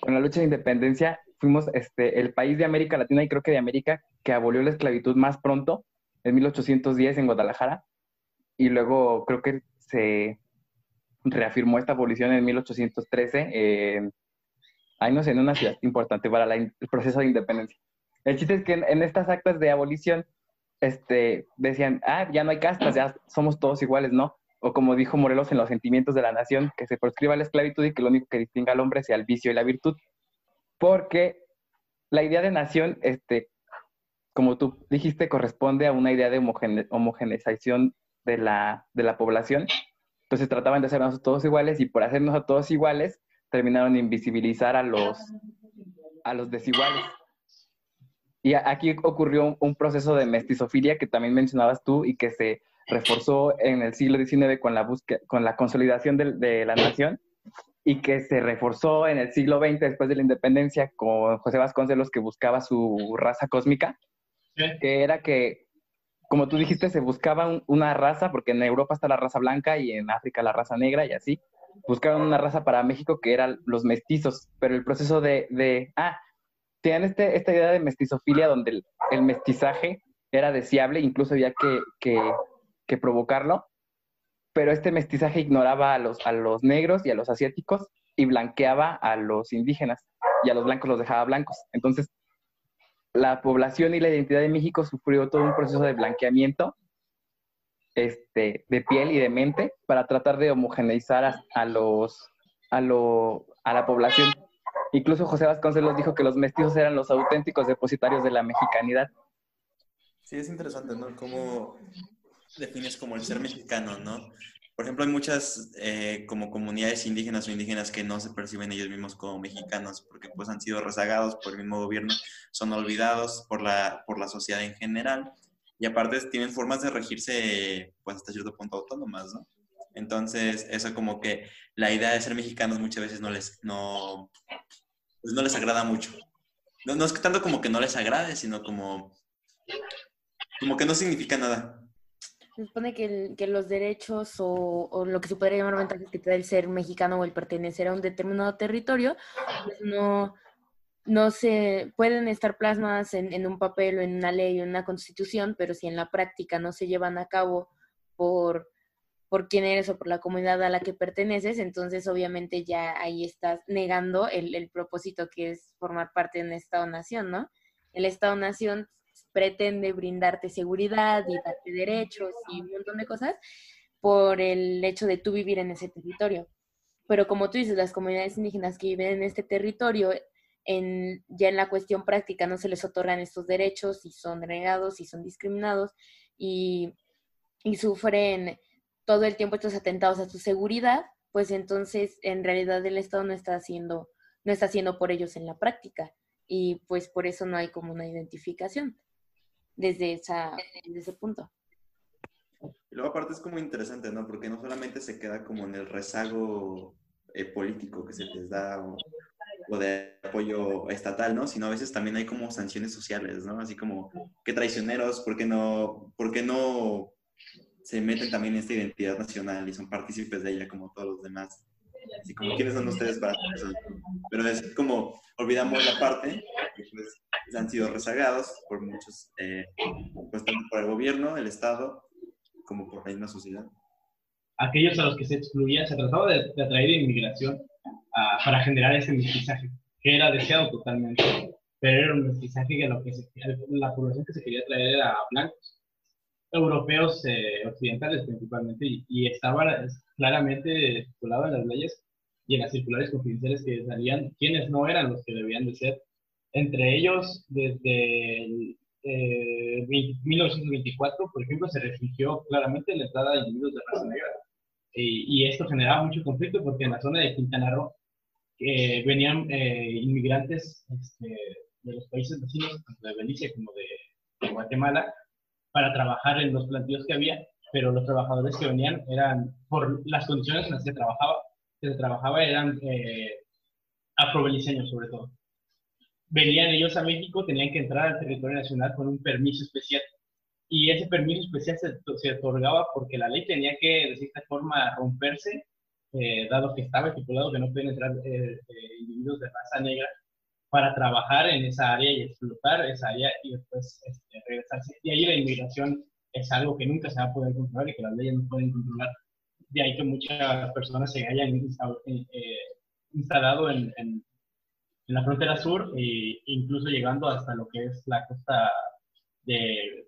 con la lucha de independencia, fuimos este, el país de América Latina y creo que de América que abolió la esclavitud más pronto, en 1810 en Guadalajara, y luego creo que se reafirmó esta abolición en 1813, eh, ahí no sé, en una ciudad importante para el proceso de independencia. El chiste es que en, estas actas de abolición este, decían, ah, ya no hay castas, ya somos todos iguales, ¿no? O como dijo Morelos en Los Sentimientos de la Nación, que se proscriba la esclavitud y que lo único que distinga al hombre sea el vicio y la virtud. Porque la idea de nación, este, como tú dijiste, corresponde a una idea de homogeneización de la, de la población. Entonces trataban de hacernos todos iguales y por hacernos a todos iguales terminaron de invisibilizar a los, a los desiguales. Y aquí ocurrió un, proceso de mestizofilia que también mencionabas tú y que se reforzó en el siglo XIX con la, con la consolidación de, la nación y que se reforzó en el siglo XX después de la independencia con José Vasconcelos que buscaba su raza cósmica, que era que, como tú dijiste, se buscaba una raza, porque en Europa está la raza blanca y en África la raza negra y así, buscaban una raza para México que eran los mestizos, pero el proceso de, de ah, tenían este, esta idea de mestizofilia donde el, mestizaje era deseable, incluso había que, provocarlo, pero este mestizaje ignoraba a los, negros y a los asiáticos y blanqueaba a los indígenas y a los blancos los dejaba blancos. Entonces, la población y la identidad de México sufrió todo un proceso de blanqueamiento este, de piel y de mente para tratar de homogeneizar a la población. Incluso José Vasconcelos dijo que los mestizos eran los auténticos depositarios de la mexicanidad. Sí, es interesante, ¿no? Cómo defines como el ser mexicano, ¿no? Por ejemplo, hay muchas eh, como comunidades indígenas o indígenas que no se perciben ellos mismos como mexicanos porque pues han sido rezagados por el mismo gobierno, son olvidados por la, por la sociedad en general y aparte tienen formas de regirse pues hasta cierto punto autónomas, ¿no? Entonces, eso como que la idea de ser mexicanos muchas veces no les, no, pues no les agrada mucho. No, no es que tanto como que no les agrade, sino como, como que no significa nada. Se supone que, que los derechos o, lo que se podría llamar ventajas que te da el ser mexicano o el pertenecer a un determinado territorio, pues no, no se pueden estar plasmadas en, en, un papel o en una ley o en una constitución, pero si en la práctica no se llevan a cabo por, por quién eres o por la comunidad a la que perteneces, entonces obviamente ya ahí estás negando el, el propósito que es formar parte de un Estado-nación, ¿no? El Estado-nación pretende brindarte seguridad y darte derechos y un montón de cosas por el hecho de tú vivir en ese territorio. Pero como tú dices, las comunidades indígenas que viven en este territorio, en, ya en la cuestión práctica no se les otorgan estos derechos y son negados y son discriminados y, y sufren todo el tiempo estos atentados a su seguridad, pues entonces en realidad el Estado no está haciendo, no está haciendo por ellos en la práctica y pues por eso no hay como una identificación desde, esa, desde ese punto. Y luego aparte es como interesante, ¿no? Porque no solamente se queda como en el rezago eh, político que se les da o, o, de apoyo estatal, ¿no? Sino a veces también hay como sanciones sociales, ¿no? Así como, qué traicioneros, ¿por qué no, por qué no se meten también en esta identidad nacional y son partícipes de ella como todos los demás? Así como, ¿quiénes son ustedes para eso? Pero es como, olvidamos la parte que pues han sido rezagados por muchos, eh, pues tanto por el gobierno, el Estado, como por la misma sociedad. Aquellos a los que se excluía, se trataba de, de atraer inmigración uh, para generar ese mestizaje, que era deseado totalmente, pero era un mestizaje que, lo que se, la población que se quería traer era blancos, europeos eh, occidentales principalmente, y, y estaba claramente estipulado en las leyes y en las circulares confidenciales que salían quiénes no eran los que debían de ser entre ellos, desde el, eh, 1924, por ejemplo, se restringió claramente la entrada de individuos de raza negra. Y, y, esto generaba mucho conflicto porque en la zona de Quintana Roo eh, venían eh, inmigrantes este, de los países vecinos, tanto de Belice como de, de, Guatemala, para trabajar en los plantíos que había, pero los trabajadores que venían eran, por las condiciones en las que trabajaba, que se trabajaba eran eh, sobre todo venían ellos a México, tenían que entrar al territorio nacional con un permiso especial. Y ese permiso especial se, se otorgaba porque la ley tenía que, de cierta forma, romperse, eh, dado que estaba estipulado que no pueden entrar eh, eh, individuos de raza negra para trabajar en esa área y explotar esa área y después este, regresarse. Y ahí la inmigración es algo que nunca se va a poder controlar y que las leyes no pueden controlar. De ahí que muchas personas se hayan eh, instalado en, en en la frontera sur, e incluso llegando hasta lo que es la costa de,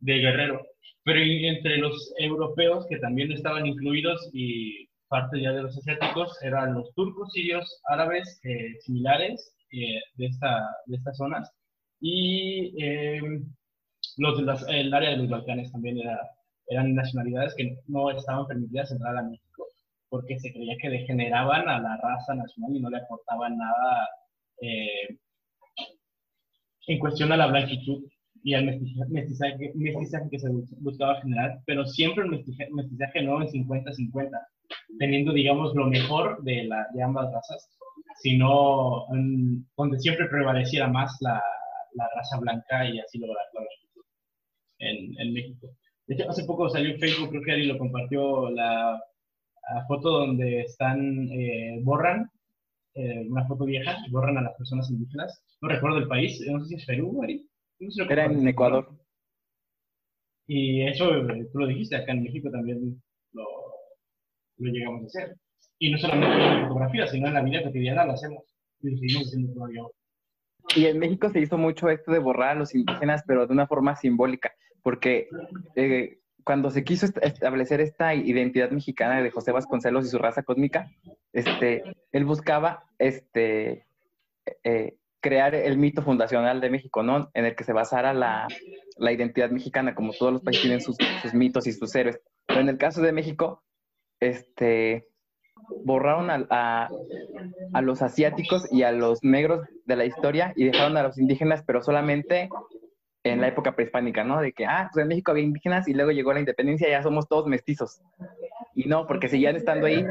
de Guerrero. Pero entre los europeos, que también estaban incluidos y parte ya de los asiáticos, eran los turcos, sirios, árabes, eh, similares eh, de, esta, de estas zonas. Y eh, los las, el área de los Balcanes también era, eran nacionalidades que no estaban permitidas entrar a México porque se creía que degeneraban a la raza nacional y no le aportaban nada eh, en cuestión a la blanquitud y al mestizaje, mestizaje, que se buscaba generar, pero siempre un mestizaje, mestizaje no en 50-50, teniendo, digamos, lo mejor de, la, de ambas razas, sino en, donde siempre prevaleciera más la, la, raza blanca y así lograr la en, en, México. De hecho, hace poco salió en Facebook, creo que Ari lo compartió, la, la foto donde están, eh, borran eh, una foto vieja borran a las personas indígenas. No recuerdo el país, no sé si es Perú, Ari. No sé Era en Ecuador. Y eso, eh, tú lo dijiste, acá en México también lo, lo llegamos a hacer. Y no solamente en la fotografía, sino en la vida cotidiana lo hacemos. Y lo seguimos haciendo todavía. Y en México se hizo mucho esto de borrar a los indígenas, pero de una forma simbólica, porque eh, cuando se quiso establecer esta identidad mexicana de José Vasconcelos y su raza cósmica, este, él buscaba este, eh, crear el mito fundacional de México, ¿no? En el que se basara la, la identidad mexicana, como todos los países tienen sus, sus, mitos y sus héroes. Pero en el caso de México, este, borraron a, a, a, los asiáticos y a los negros de la historia y dejaron a los indígenas, pero solamente en la época prehispánica, ¿no? De que, ah, pues en México había indígenas y luego llegó la independencia y ya somos todos mestizos. Y no, porque seguían estando ahí,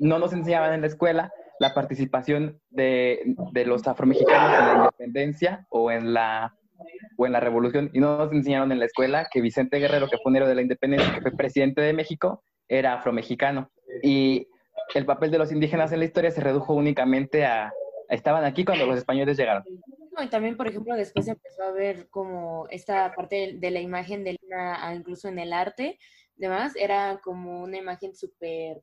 no nos enseñaban en la escuela la participación de, de los afromexicanos en la independencia o en la, o en la revolución y no nos enseñaron en la escuela que Vicente Guerrero, que fue un héroe de la independencia, que fue presidente de México, era afromexicano. Y el papel de los indígenas en la historia se redujo únicamente a, estaban aquí cuando los españoles llegaron y también, por ejemplo, después empezó a ver como esta parte de, la imagen de Lina, incluso en el arte, demás, era como una imagen súper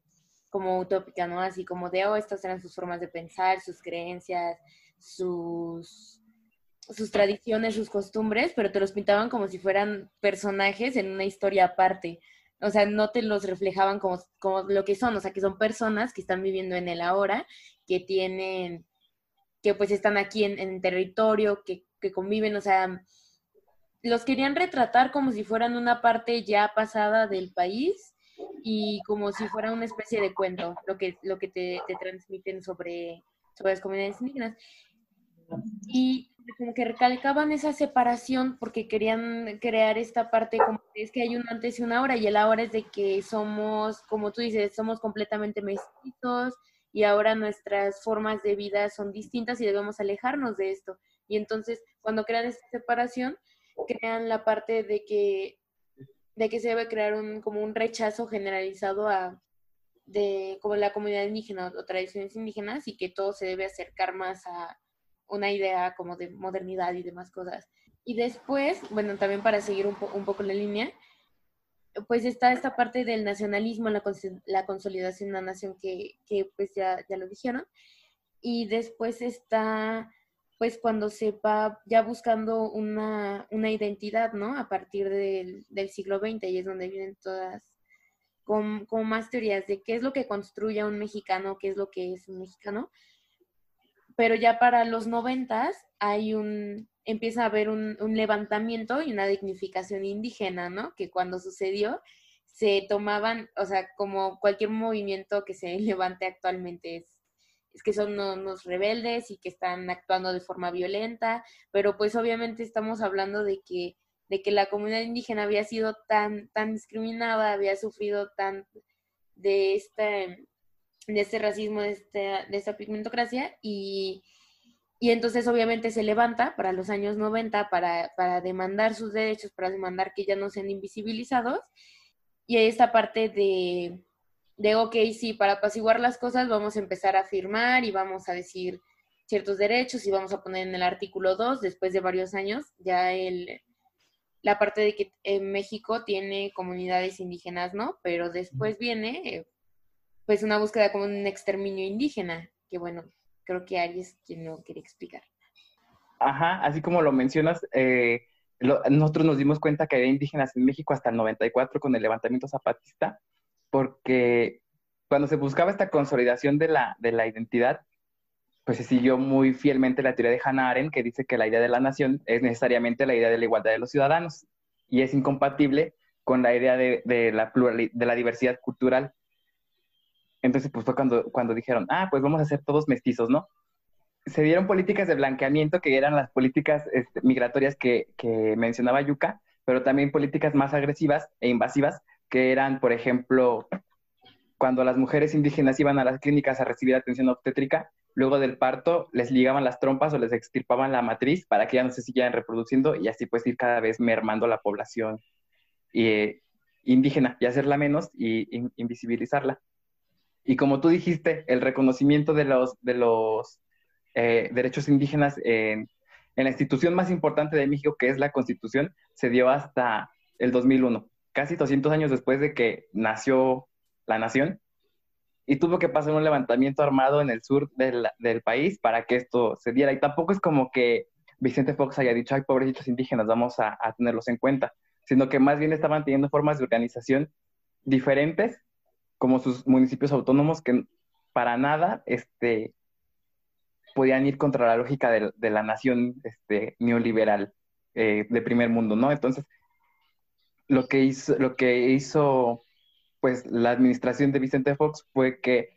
como utópica, ¿no? Así como de, oh, estas eran sus formas de pensar, sus creencias, sus, sus tradiciones, sus costumbres, pero te los pintaban como si fueran personajes en una historia aparte. O sea, no te los reflejaban como, como lo que son, o sea, que son personas que están viviendo en el ahora, que tienen que pues están aquí en, en territorio, que, que, conviven, o sea, los querían retratar como si fueran una parte ya pasada del país y como si fuera una especie de cuento, lo que, lo que te, te transmiten sobre, sobre las comunidades indígenas. Y como que recalcaban esa separación porque querían crear esta parte como que es que hay un antes y una ahora y el ahora es de que somos, como tú dices, somos completamente mestizos, y ahora nuestras formas de vida son distintas y debemos alejarnos de esto. Y entonces, cuando crean esta separación, crean la parte de que, de que se debe crear un, como un rechazo generalizado a de como la comunidad indígena o tradiciones indígenas y que todo se debe acercar más a una idea como de modernidad y demás cosas. Y después, bueno, también para seguir un, poco la línea, pues está esta parte del nacionalismo, la, la consolidación de una nación que, que pues ya, ya, lo dijeron. Y después está, pues cuando se va ya buscando una, una identidad, ¿no? A partir del, del, siglo XX y es donde vienen todas con, con, más teorías de qué es lo que construye a un mexicano, qué es lo que es un mexicano. Pero ya para los noventas hay un, empieza a haber un, levantamiento y una dignificación indígena, ¿no? Que cuando sucedió se tomaban, o sea, como cualquier movimiento que se levante actualmente es, es que son unos rebeldes y que están actuando de forma violenta, pero pues obviamente estamos hablando de que, de que la comunidad indígena había sido tan, tan discriminada, había sufrido tan de este, de este racismo, de, este, de esta pigmentocracia y y entonces obviamente se levanta para los años 90 para, para demandar sus derechos, para demandar que ya no sean invisibilizados. Y hay esta parte de, de, ok, sí, para apaciguar las cosas vamos a empezar a firmar y vamos a decir ciertos derechos y vamos a poner en el artículo 2, después de varios años, ya el, la parte de que en México tiene comunidades indígenas, ¿no? Pero después viene eh, pues una búsqueda como un exterminio indígena, que bueno, creo que Ari es quien lo quiere explicar. Ajá, así como lo mencionas, eh, nosotros nos dimos cuenta que había indígenas en México hasta el 94 con el levantamiento zapatista, porque cuando se buscaba esta consolidación de la, de la identidad, pues se siguió muy fielmente la teoría de Hannah Arendt, que dice que la idea de la nación es necesariamente la idea de la igualdad de los ciudadanos y es incompatible con la idea de, de la, de la diversidad cultural. Entonces, pues fue cuando, dijeron, ah, pues vamos a ser todos mestizos, ¿no? Se dieron políticas de blanqueamiento, que eran las políticas este, migratorias que, que mencionaba Yuka, pero también políticas más agresivas e invasivas, que eran, por ejemplo, cuando las mujeres indígenas iban a las clínicas a recibir atención obstétrica, luego del parto les ligaban las trompas o les extirpaban la matriz para que ya no se siguieran reproduciendo y así pues ir cada vez mermando la población eh, indígena y hacerla menos y invisibilizarla. Y como tú dijiste, el reconocimiento de los, de los eh, derechos indígenas en, en, la institución más importante de México, que es la Constitución, se dio hasta el 2001, casi 200 años después de que nació la nación. Y tuvo que pasar un levantamiento armado en el sur del, del país para que esto se diera. Y tampoco es como que Vicente Fox haya dicho, ay, pobrecitos indígenas, vamos a, a tenerlos en cuenta. sino que más bien estaban teniendo formas de organización diferentes, como sus municipios autónomos, que para nada este, podían ir contra la lógica de, la nación este, neoliberal eh, de primer mundo, ¿no? Entonces, lo que hizo, lo que hizo pues la administración de Vicente Fox fue que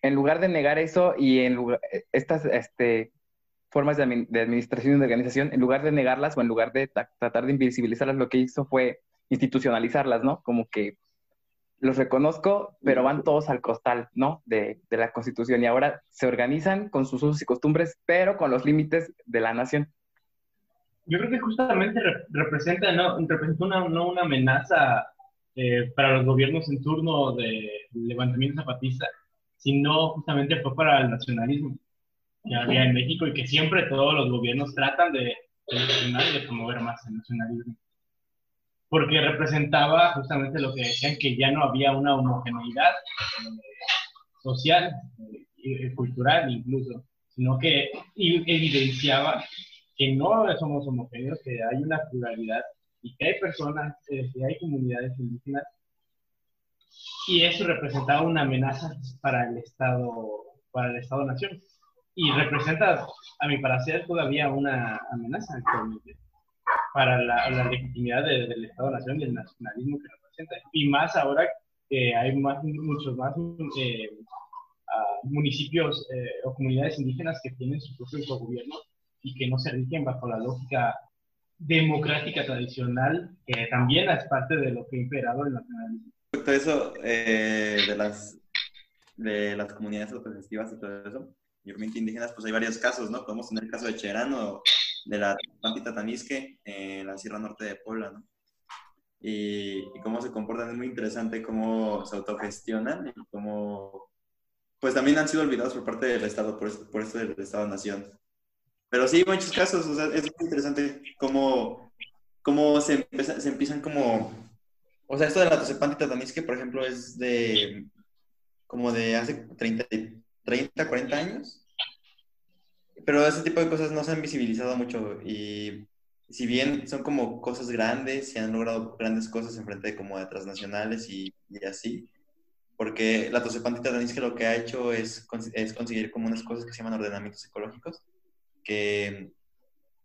en lugar de negar eso y en estas este, formas de, administración y de organización, en lugar de negarlas o en lugar de tratar de invisibilizarlas, lo que hizo fue institucionalizarlas, ¿no? Como que los reconozco, pero van todos al costal, ¿no? De, de, la Constitución y ahora se organizan con sus usos y costumbres, pero con los límites de la nación. Yo creo que justamente representa, ¿no? representa una, no una amenaza eh, para los gobiernos en turno de levantamiento zapatista, sino justamente fue para el nacionalismo que había en México y que siempre todos los gobiernos tratan de, de, de promover más el nacionalismo porque representaba justamente lo que decían, que ya no había una homogeneidad eh, social y cultural incluso, sino que evidenciaba que no somos homogéneos, que hay una pluralidad y que hay personas, eh, que hay comunidades indígenas, y eso representaba una amenaza para el Estado, para el Estado-Nación. Y representa, a mi parecer, todavía una amenaza actualmente para la, legitimidad del Estado-Nación y el nacionalismo que representa. Y más ahora que hay más, muchos más eh, ah, municipios eh, o comunidades indígenas que tienen su propio gobierno y que no se rigen bajo la lógica democrática tradicional, que también es parte de lo que ha imperado el nacionalismo. Respecto a eso, eh, de, las, de las comunidades autogestivas y todo eso, mayormente indígenas, pues hay varios casos, ¿no? Podemos tener el caso de Cherano de la Pantita Tanisque en la Sierra Norte de Puebla, ¿no? Y, cómo se comportan es muy interesante, cómo se autogestionan y cómo, pues también han sido olvidados por parte del Estado, por esto, por esto del Estado-Nación. Pero sí, muchos casos, o sea, es muy interesante cómo, cómo se, se empiezan como, o sea, esto de la Pantita Tanisque, por ejemplo, es de, como de hace 30, 30 40 años, pero ese tipo de cosas no se han visibilizado mucho y si bien son como cosas grandes, se han logrado grandes cosas en frente de como de transnacionales y, así, porque la Tosepantita que lo que ha hecho es, es conseguir como unas cosas que se llaman ordenamientos ecológicos, que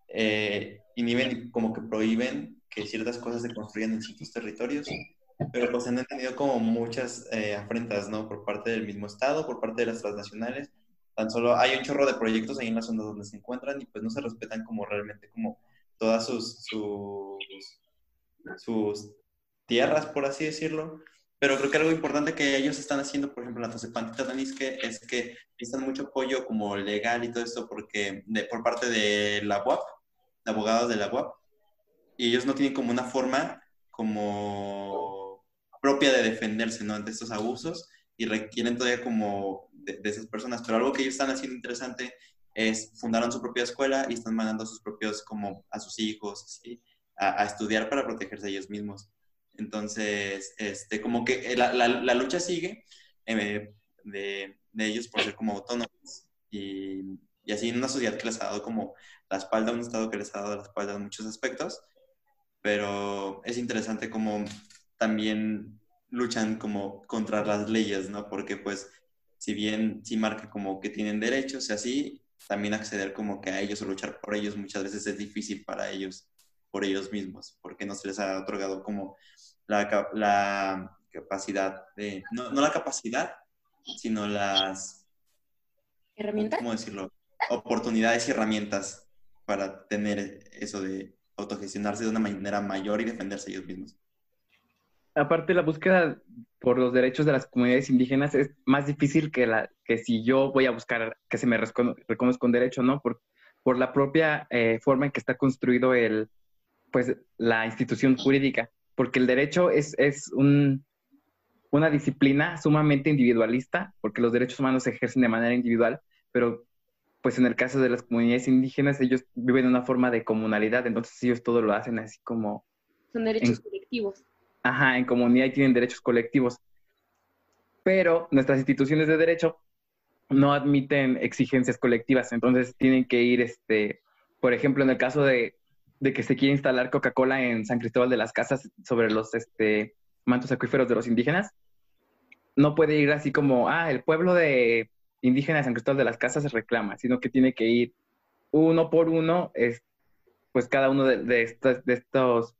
eh, inhiben como que prohíben que ciertas cosas se construyan en ciertos territorios, pero pues han tenido como muchas eh, afrentas, ¿no? Por parte del mismo Estado, por parte de las transnacionales, Tan solo hay un chorro de proyectos ahí en las zonas donde se encuentran y pues no se respetan como realmente como todas sus, sus, tierras, por así decirlo. Pero creo que algo importante que ellos están haciendo, por ejemplo, la Tosepantita Tanisque, es que necesitan mucho apoyo como legal y todo esto porque de, por parte de la UAP, de abogados de la UAP, y ellos no tienen como una forma como propia de defenderse ¿no? ante estos abusos y requieren todavía como de, esas personas. Pero algo que ellos están haciendo interesante es fundaron su propia escuela y están mandando a sus propios, como a sus hijos, a, estudiar para protegerse ellos mismos. Entonces, este, como que la, la, lucha sigue eh, de, de, ellos por ser como autónomos y, y, así en una sociedad que les ha dado como la espalda, un estado que les ha dado la espalda en muchos aspectos, pero es interesante como también luchan como contra las leyes, ¿no? Porque pues si bien sí marca como que tienen derechos y así, también acceder como que a ellos o luchar por ellos muchas veces es difícil para ellos, por ellos mismos, porque no se les ha otorgado como la, la capacidad de, no, no la capacidad, sino las... ¿Herramientas? ¿Cómo decirlo? Oportunidades y herramientas para tener eso de autogestionarse de una manera mayor y defenderse ellos mismos aparte la búsqueda por los derechos de las comunidades indígenas es más difícil que, la, que si yo voy a buscar que se me reconozca un derecho, ¿no? Por, por la propia eh, forma en que está construido el, pues, la institución jurídica, porque el derecho es, es un, una disciplina sumamente individualista, porque los derechos humanos se ejercen de manera individual, pero pues en el caso de las comunidades indígenas, ellos viven de una forma de comunalidad, entonces ellos todo lo hacen así como... Son derechos colectivos ajá, en comunidad y tienen derechos colectivos. Pero nuestras instituciones de derecho no admiten exigencias colectivas, entonces tienen que ir, este, por ejemplo, en el caso de de que se quiere instalar Coca-Cola en San Cristóbal de las Casas sobre los este, mantos acuíferos de los indígenas, no puede ir así como, ah, el pueblo de indígenas de San Cristóbal de las Casas se reclama, sino que tiene que ir uno por uno, es, pues cada uno de, estos, de estos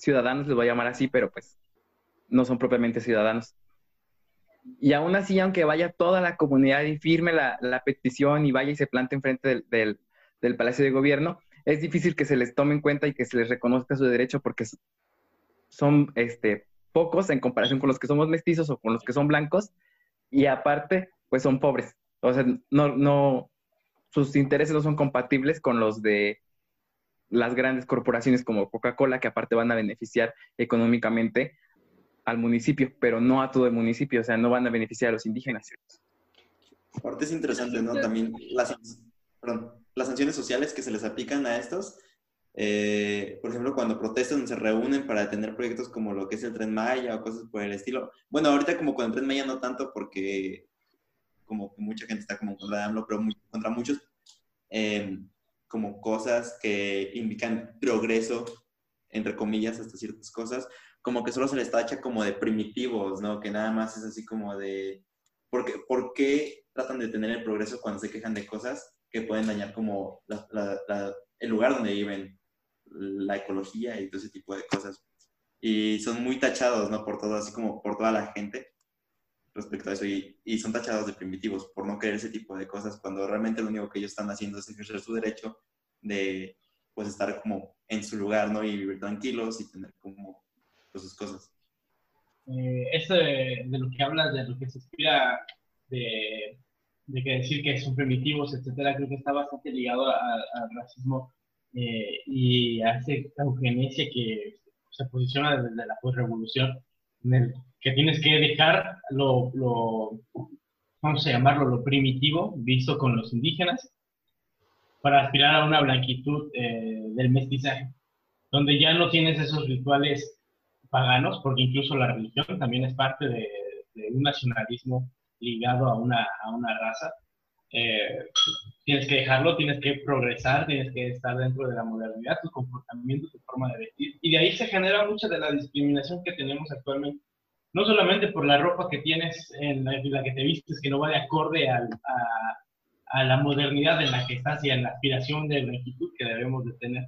ciudadanos, les voy a llamar así, pero pues no son propiamente ciudadanos. Y aún así, aunque vaya toda la comunidad y firme la, petición y vaya y se plante enfrente del, del Palacio de Gobierno, es difícil que se les tome en cuenta y que se les reconozca su derecho porque son este, pocos en comparación con los que somos mestizos o con los que son blancos y aparte, pues son pobres. O sea, no, no, sus intereses no son compatibles con los de las grandes corporaciones como Coca-Cola, que aparte van a beneficiar económicamente al municipio, pero no a todo el municipio, o sea, no van a beneficiar a los indígenas. Aparte es interesante, ¿no? También las, perdón, las sanciones sociales que se les aplican a estos. Eh, por ejemplo, cuando protestan, se reúnen para tener proyectos como lo que es el Tren Maya o cosas por el estilo. Bueno, ahorita como con el Tren Maya no tanto porque como que mucha gente está como contra AMLO, pero contra muchos, em, como cosas que indican progreso, entre comillas, hasta ciertas cosas, como que solo se les tacha como de primitivos, ¿no? Que nada más es así como de, ¿por qué, ¿por qué tratan de tener el progreso cuando se quejan de cosas que pueden dañar como el lugar donde viven, la ecología y todo ese tipo de cosas. Y son muy tachados, ¿no? Por todo, así como por toda la gente respecto a eso. Y, y son tachados de primitivos por no querer ese tipo de cosas, cuando realmente lo único que ellos están haciendo es ejercer su derecho de, pues, estar como en su lugar, ¿no? Y vivir tranquilos y tener como pues, sus cosas. Eh, eso de, de, lo que hablas, de lo que se inspira de de que decir que son primitivos, etcétera, creo que está bastante ligado al racismo eh, y a esa eugenesia que se posiciona desde la postrevolución, que tienes que dejar lo, vamos a llamarlo, lo primitivo, visto con los indígenas, para aspirar a una blanquitud eh, del mestizaje, donde ya no tienes esos rituales paganos, porque incluso la religión también es parte de, de un nacionalismo ligado a una, a una raza. Eh, tienes que dejarlo, tienes que progresar, tienes que estar dentro de la modernidad, tu comportamiento, tu forma de vestir. Y de ahí se genera mucha de la discriminación que tenemos actualmente. No solamente por la ropa que tienes, en la, que te vistes, que no va de acorde a, a, la modernidad en la que estás y a la aspiración de longitud que debemos de tener,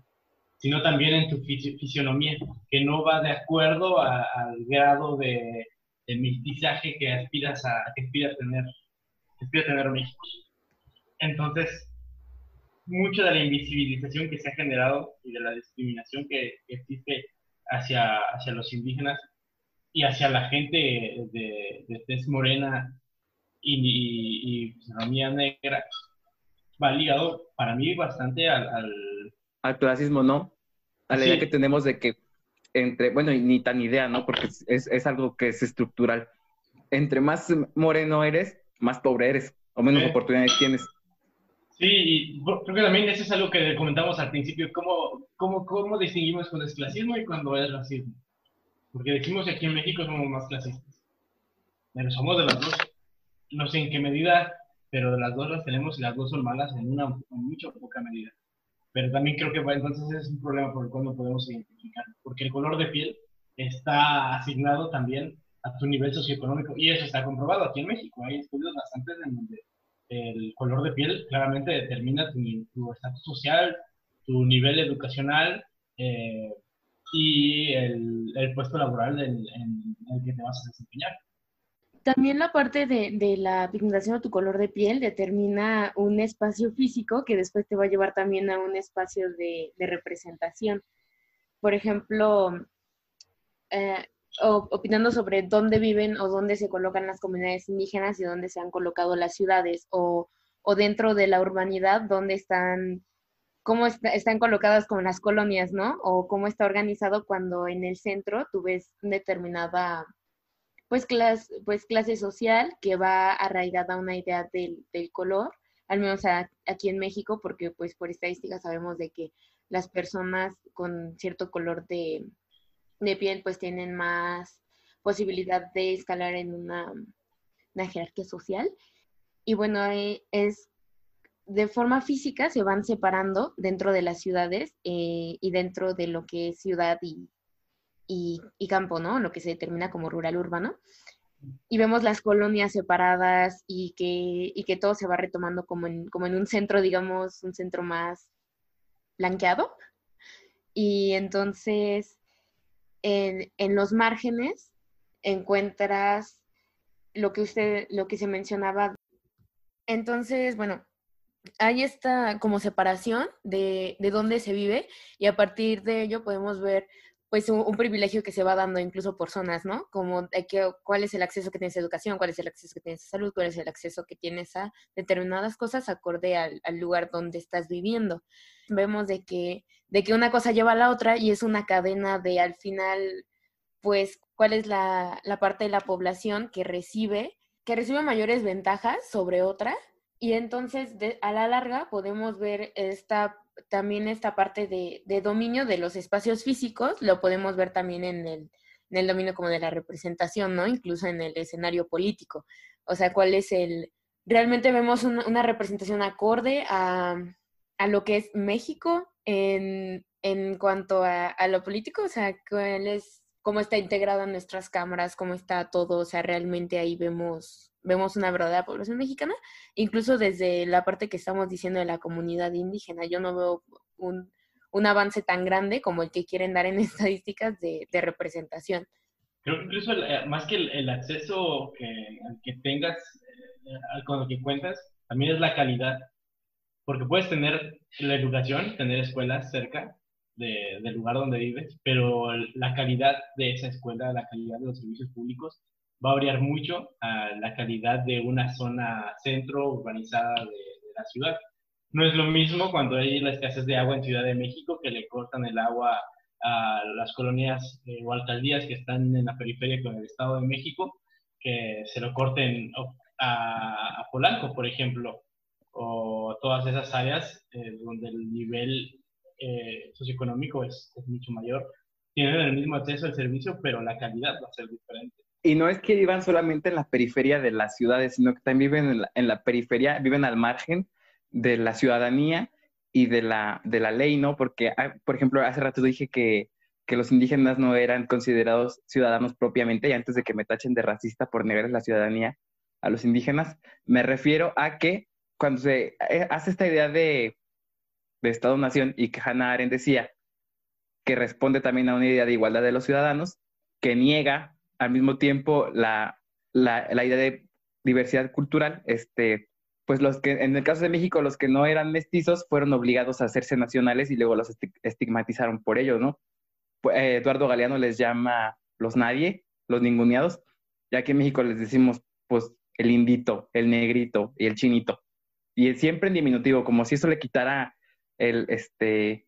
sino también en tu fisionomía, que no va de acuerdo al grado de, el mestizaje que aspiras a, que aspira a tener, que aspira a tener México. Entonces, mucha de la invisibilización que se ha generado y de la discriminación que, existe hacia, hacia los indígenas y hacia la gente de, de tez morena y, y, y negra va ligado para mí bastante al, al, clasismo, ¿no? A la idea que tenemos de que entre, bueno, ni tan idea, ¿no? Porque es, es, algo que es estructural. Entre más moreno eres, más pobre eres, o menos oportunidades tienes. Sí, y creo que también eso es algo que comentamos al principio, cómo, cómo, cómo distinguimos cuando es clasismo y cuando es racismo. Porque decimos que aquí en México somos más clasistas. Pero somos de las dos. No sé en qué medida, pero de las dos las tenemos y las dos son malas en una en mucha poca medida pero también creo que entonces es un problema por el cual no podemos identificar, porque el color de piel está asignado también a tu nivel socioeconómico y eso está comprobado aquí en México. Hay estudios bastantes en donde el color de piel claramente determina tu estatus social, tu nivel educacional eh, y el, el, puesto laboral en, en el que te vas a desempeñar. También la parte de, la pigmentación de tu color de piel determina un espacio físico que después te va a llevar también a un espacio de, representación. Por ejemplo, eh, opinando sobre dónde viven o dónde se colocan las comunidades indígenas y dónde se han colocado las ciudades o, dentro de la urbanidad, dónde están, cómo están colocadas con las colonias, ¿no? O cómo está organizado cuando en el centro tú ves determinada pues, clase, pues clase social que va arraigada a una idea del, color, al menos aquí en México, porque pues por estadística sabemos de que las personas con cierto color de, piel pues tienen más posibilidad de escalar en una, jerarquía social. Y bueno, eh, es de forma física se van separando dentro de las ciudades eh, y dentro de lo que es ciudad y, y, campo, ¿no? Lo que se determina como rural urbano. Y vemos las colonias separadas y que, y que todo se va retomando como en, como en un centro, digamos, un centro más blanqueado. Y entonces, en, en los márgenes encuentras lo que usted, lo que se mencionaba. Entonces, bueno, hay esta como separación de, de dónde se vive y a partir de ello podemos ver pues un, privilegio que se va dando incluso por zonas, ¿no? Como que, cuál es el acceso que tienes a educación, cuál es el acceso que tienes a salud, cuál es el acceso que tienes a determinadas cosas acorde al, lugar donde estás viviendo. Vemos de que, de que una cosa lleva a la otra y es una cadena de al final, pues, cuál es la, la parte de la población que recibe, que recibe mayores ventajas sobre otra y entonces, a la larga, podemos ver esta, también esta parte de, dominio de los espacios físicos, lo podemos ver también en el, en el dominio como de la representación, ¿no? Incluso en el escenario político. O sea, cuál es el... Realmente vemos una, representación acorde a, a, lo que es México en, en cuanto a, a, lo político, o sea, cuál es, cómo está integrado en nuestras cámaras, cómo está todo, o sea, realmente ahí vemos vemos una verdadera población mexicana, incluso desde la parte que estamos diciendo de la comunidad indígena. Yo no veo un, avance tan grande como el que quieren dar en estadísticas de, representación. Creo que incluso eh, más que el, acceso que, que tengas eh, con lo que cuentas, también es la calidad. Porque puedes tener la educación, tener escuelas cerca del lugar donde vives, pero la calidad de esa escuela, la calidad de los servicios públicos, va a variar mucho a la calidad de una zona centro urbanizada de, la ciudad. No es lo mismo cuando hay la escasez de agua en Ciudad de México, que le cortan el agua a las colonias eh, o alcaldías que están en la periferia con el Estado de México, que se lo corten a, Polanco, por ejemplo, o todas esas áreas eh, donde el nivel eh, socioeconómico es mucho mayor. Tienen el mismo acceso al servicio, pero la calidad va a ser diferente. Y no es que vivan solamente en la periferia de las ciudades, sino que también viven en la, periferia, viven al margen de la ciudadanía y de la, de la ley, ¿no? Porque, ah, por ejemplo, hace rato dije que, que los indígenas no eran considerados ciudadanos propiamente, y antes de que me tachen de racista por negar la ciudadanía a los indígenas, me refiero a que cuando se eh, hace esta idea de, de Estado-Nación y que Hannah Arendt decía que responde también a una idea de igualdad de los ciudadanos, que niega al mismo tiempo la, la, idea de diversidad cultural, este, pues los que, en el caso de México, los que no eran mestizos fueron obligados a hacerse nacionales y luego los estigmatizaron por ello, ¿no? Eh, Eduardo Galeano les llama los nadie, los ninguneados, ya que en México les decimos, pues, el indito, el negrito y el chinito. Y siempre en diminutivo, como si eso le quitara el, este,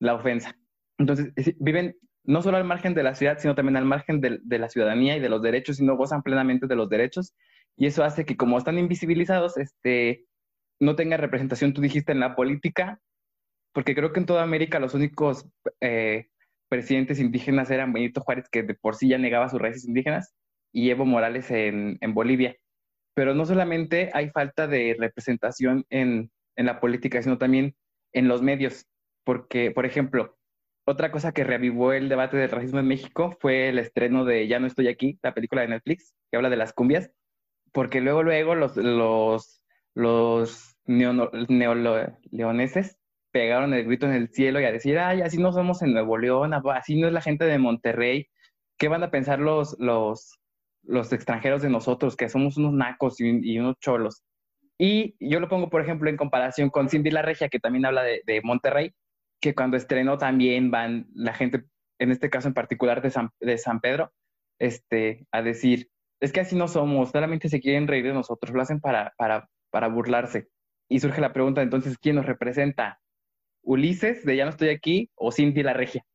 la ofensa. Entonces, viven no solo al margen de la ciudad, sino también al margen de, la ciudadanía y de los derechos, y no gozan plenamente de los derechos. Y eso hace que como están invisibilizados, este, no tengan representación, tú dijiste, en la política, porque creo que en toda América los únicos eh, presidentes indígenas eran Benito Juárez, que de por sí ya negaba sus raíces indígenas, y Evo Morales en, Bolivia. Pero no solamente hay falta de representación en, en la política, sino también en los medios, porque, por ejemplo, otra cosa que reavivó el debate del racismo en México fue el estreno de Ya no estoy aquí, la película de Netflix, que habla de las cumbias, porque luego, luego los, los, los neoleoneses pegaron el grito en el cielo y a decir, ay, así no somos en Nuevo León, así no es la gente de Monterrey, ¿qué van a pensar los, los, los extranjeros de nosotros, que somos unos nacos y, unos cholos? Y yo lo pongo, por ejemplo, en comparación con Cindy La Regia, que también habla de, de Monterrey, que cuando estrenó también van la gente, en este caso en particular de San, de San Pedro, este, a decir, es que así no somos, solamente se quieren reír de nosotros, lo hacen para, para, para burlarse. Y surge la pregunta entonces, ¿quién nos representa? ¿Ulises de Ya no estoy aquí o Cindy la Regia?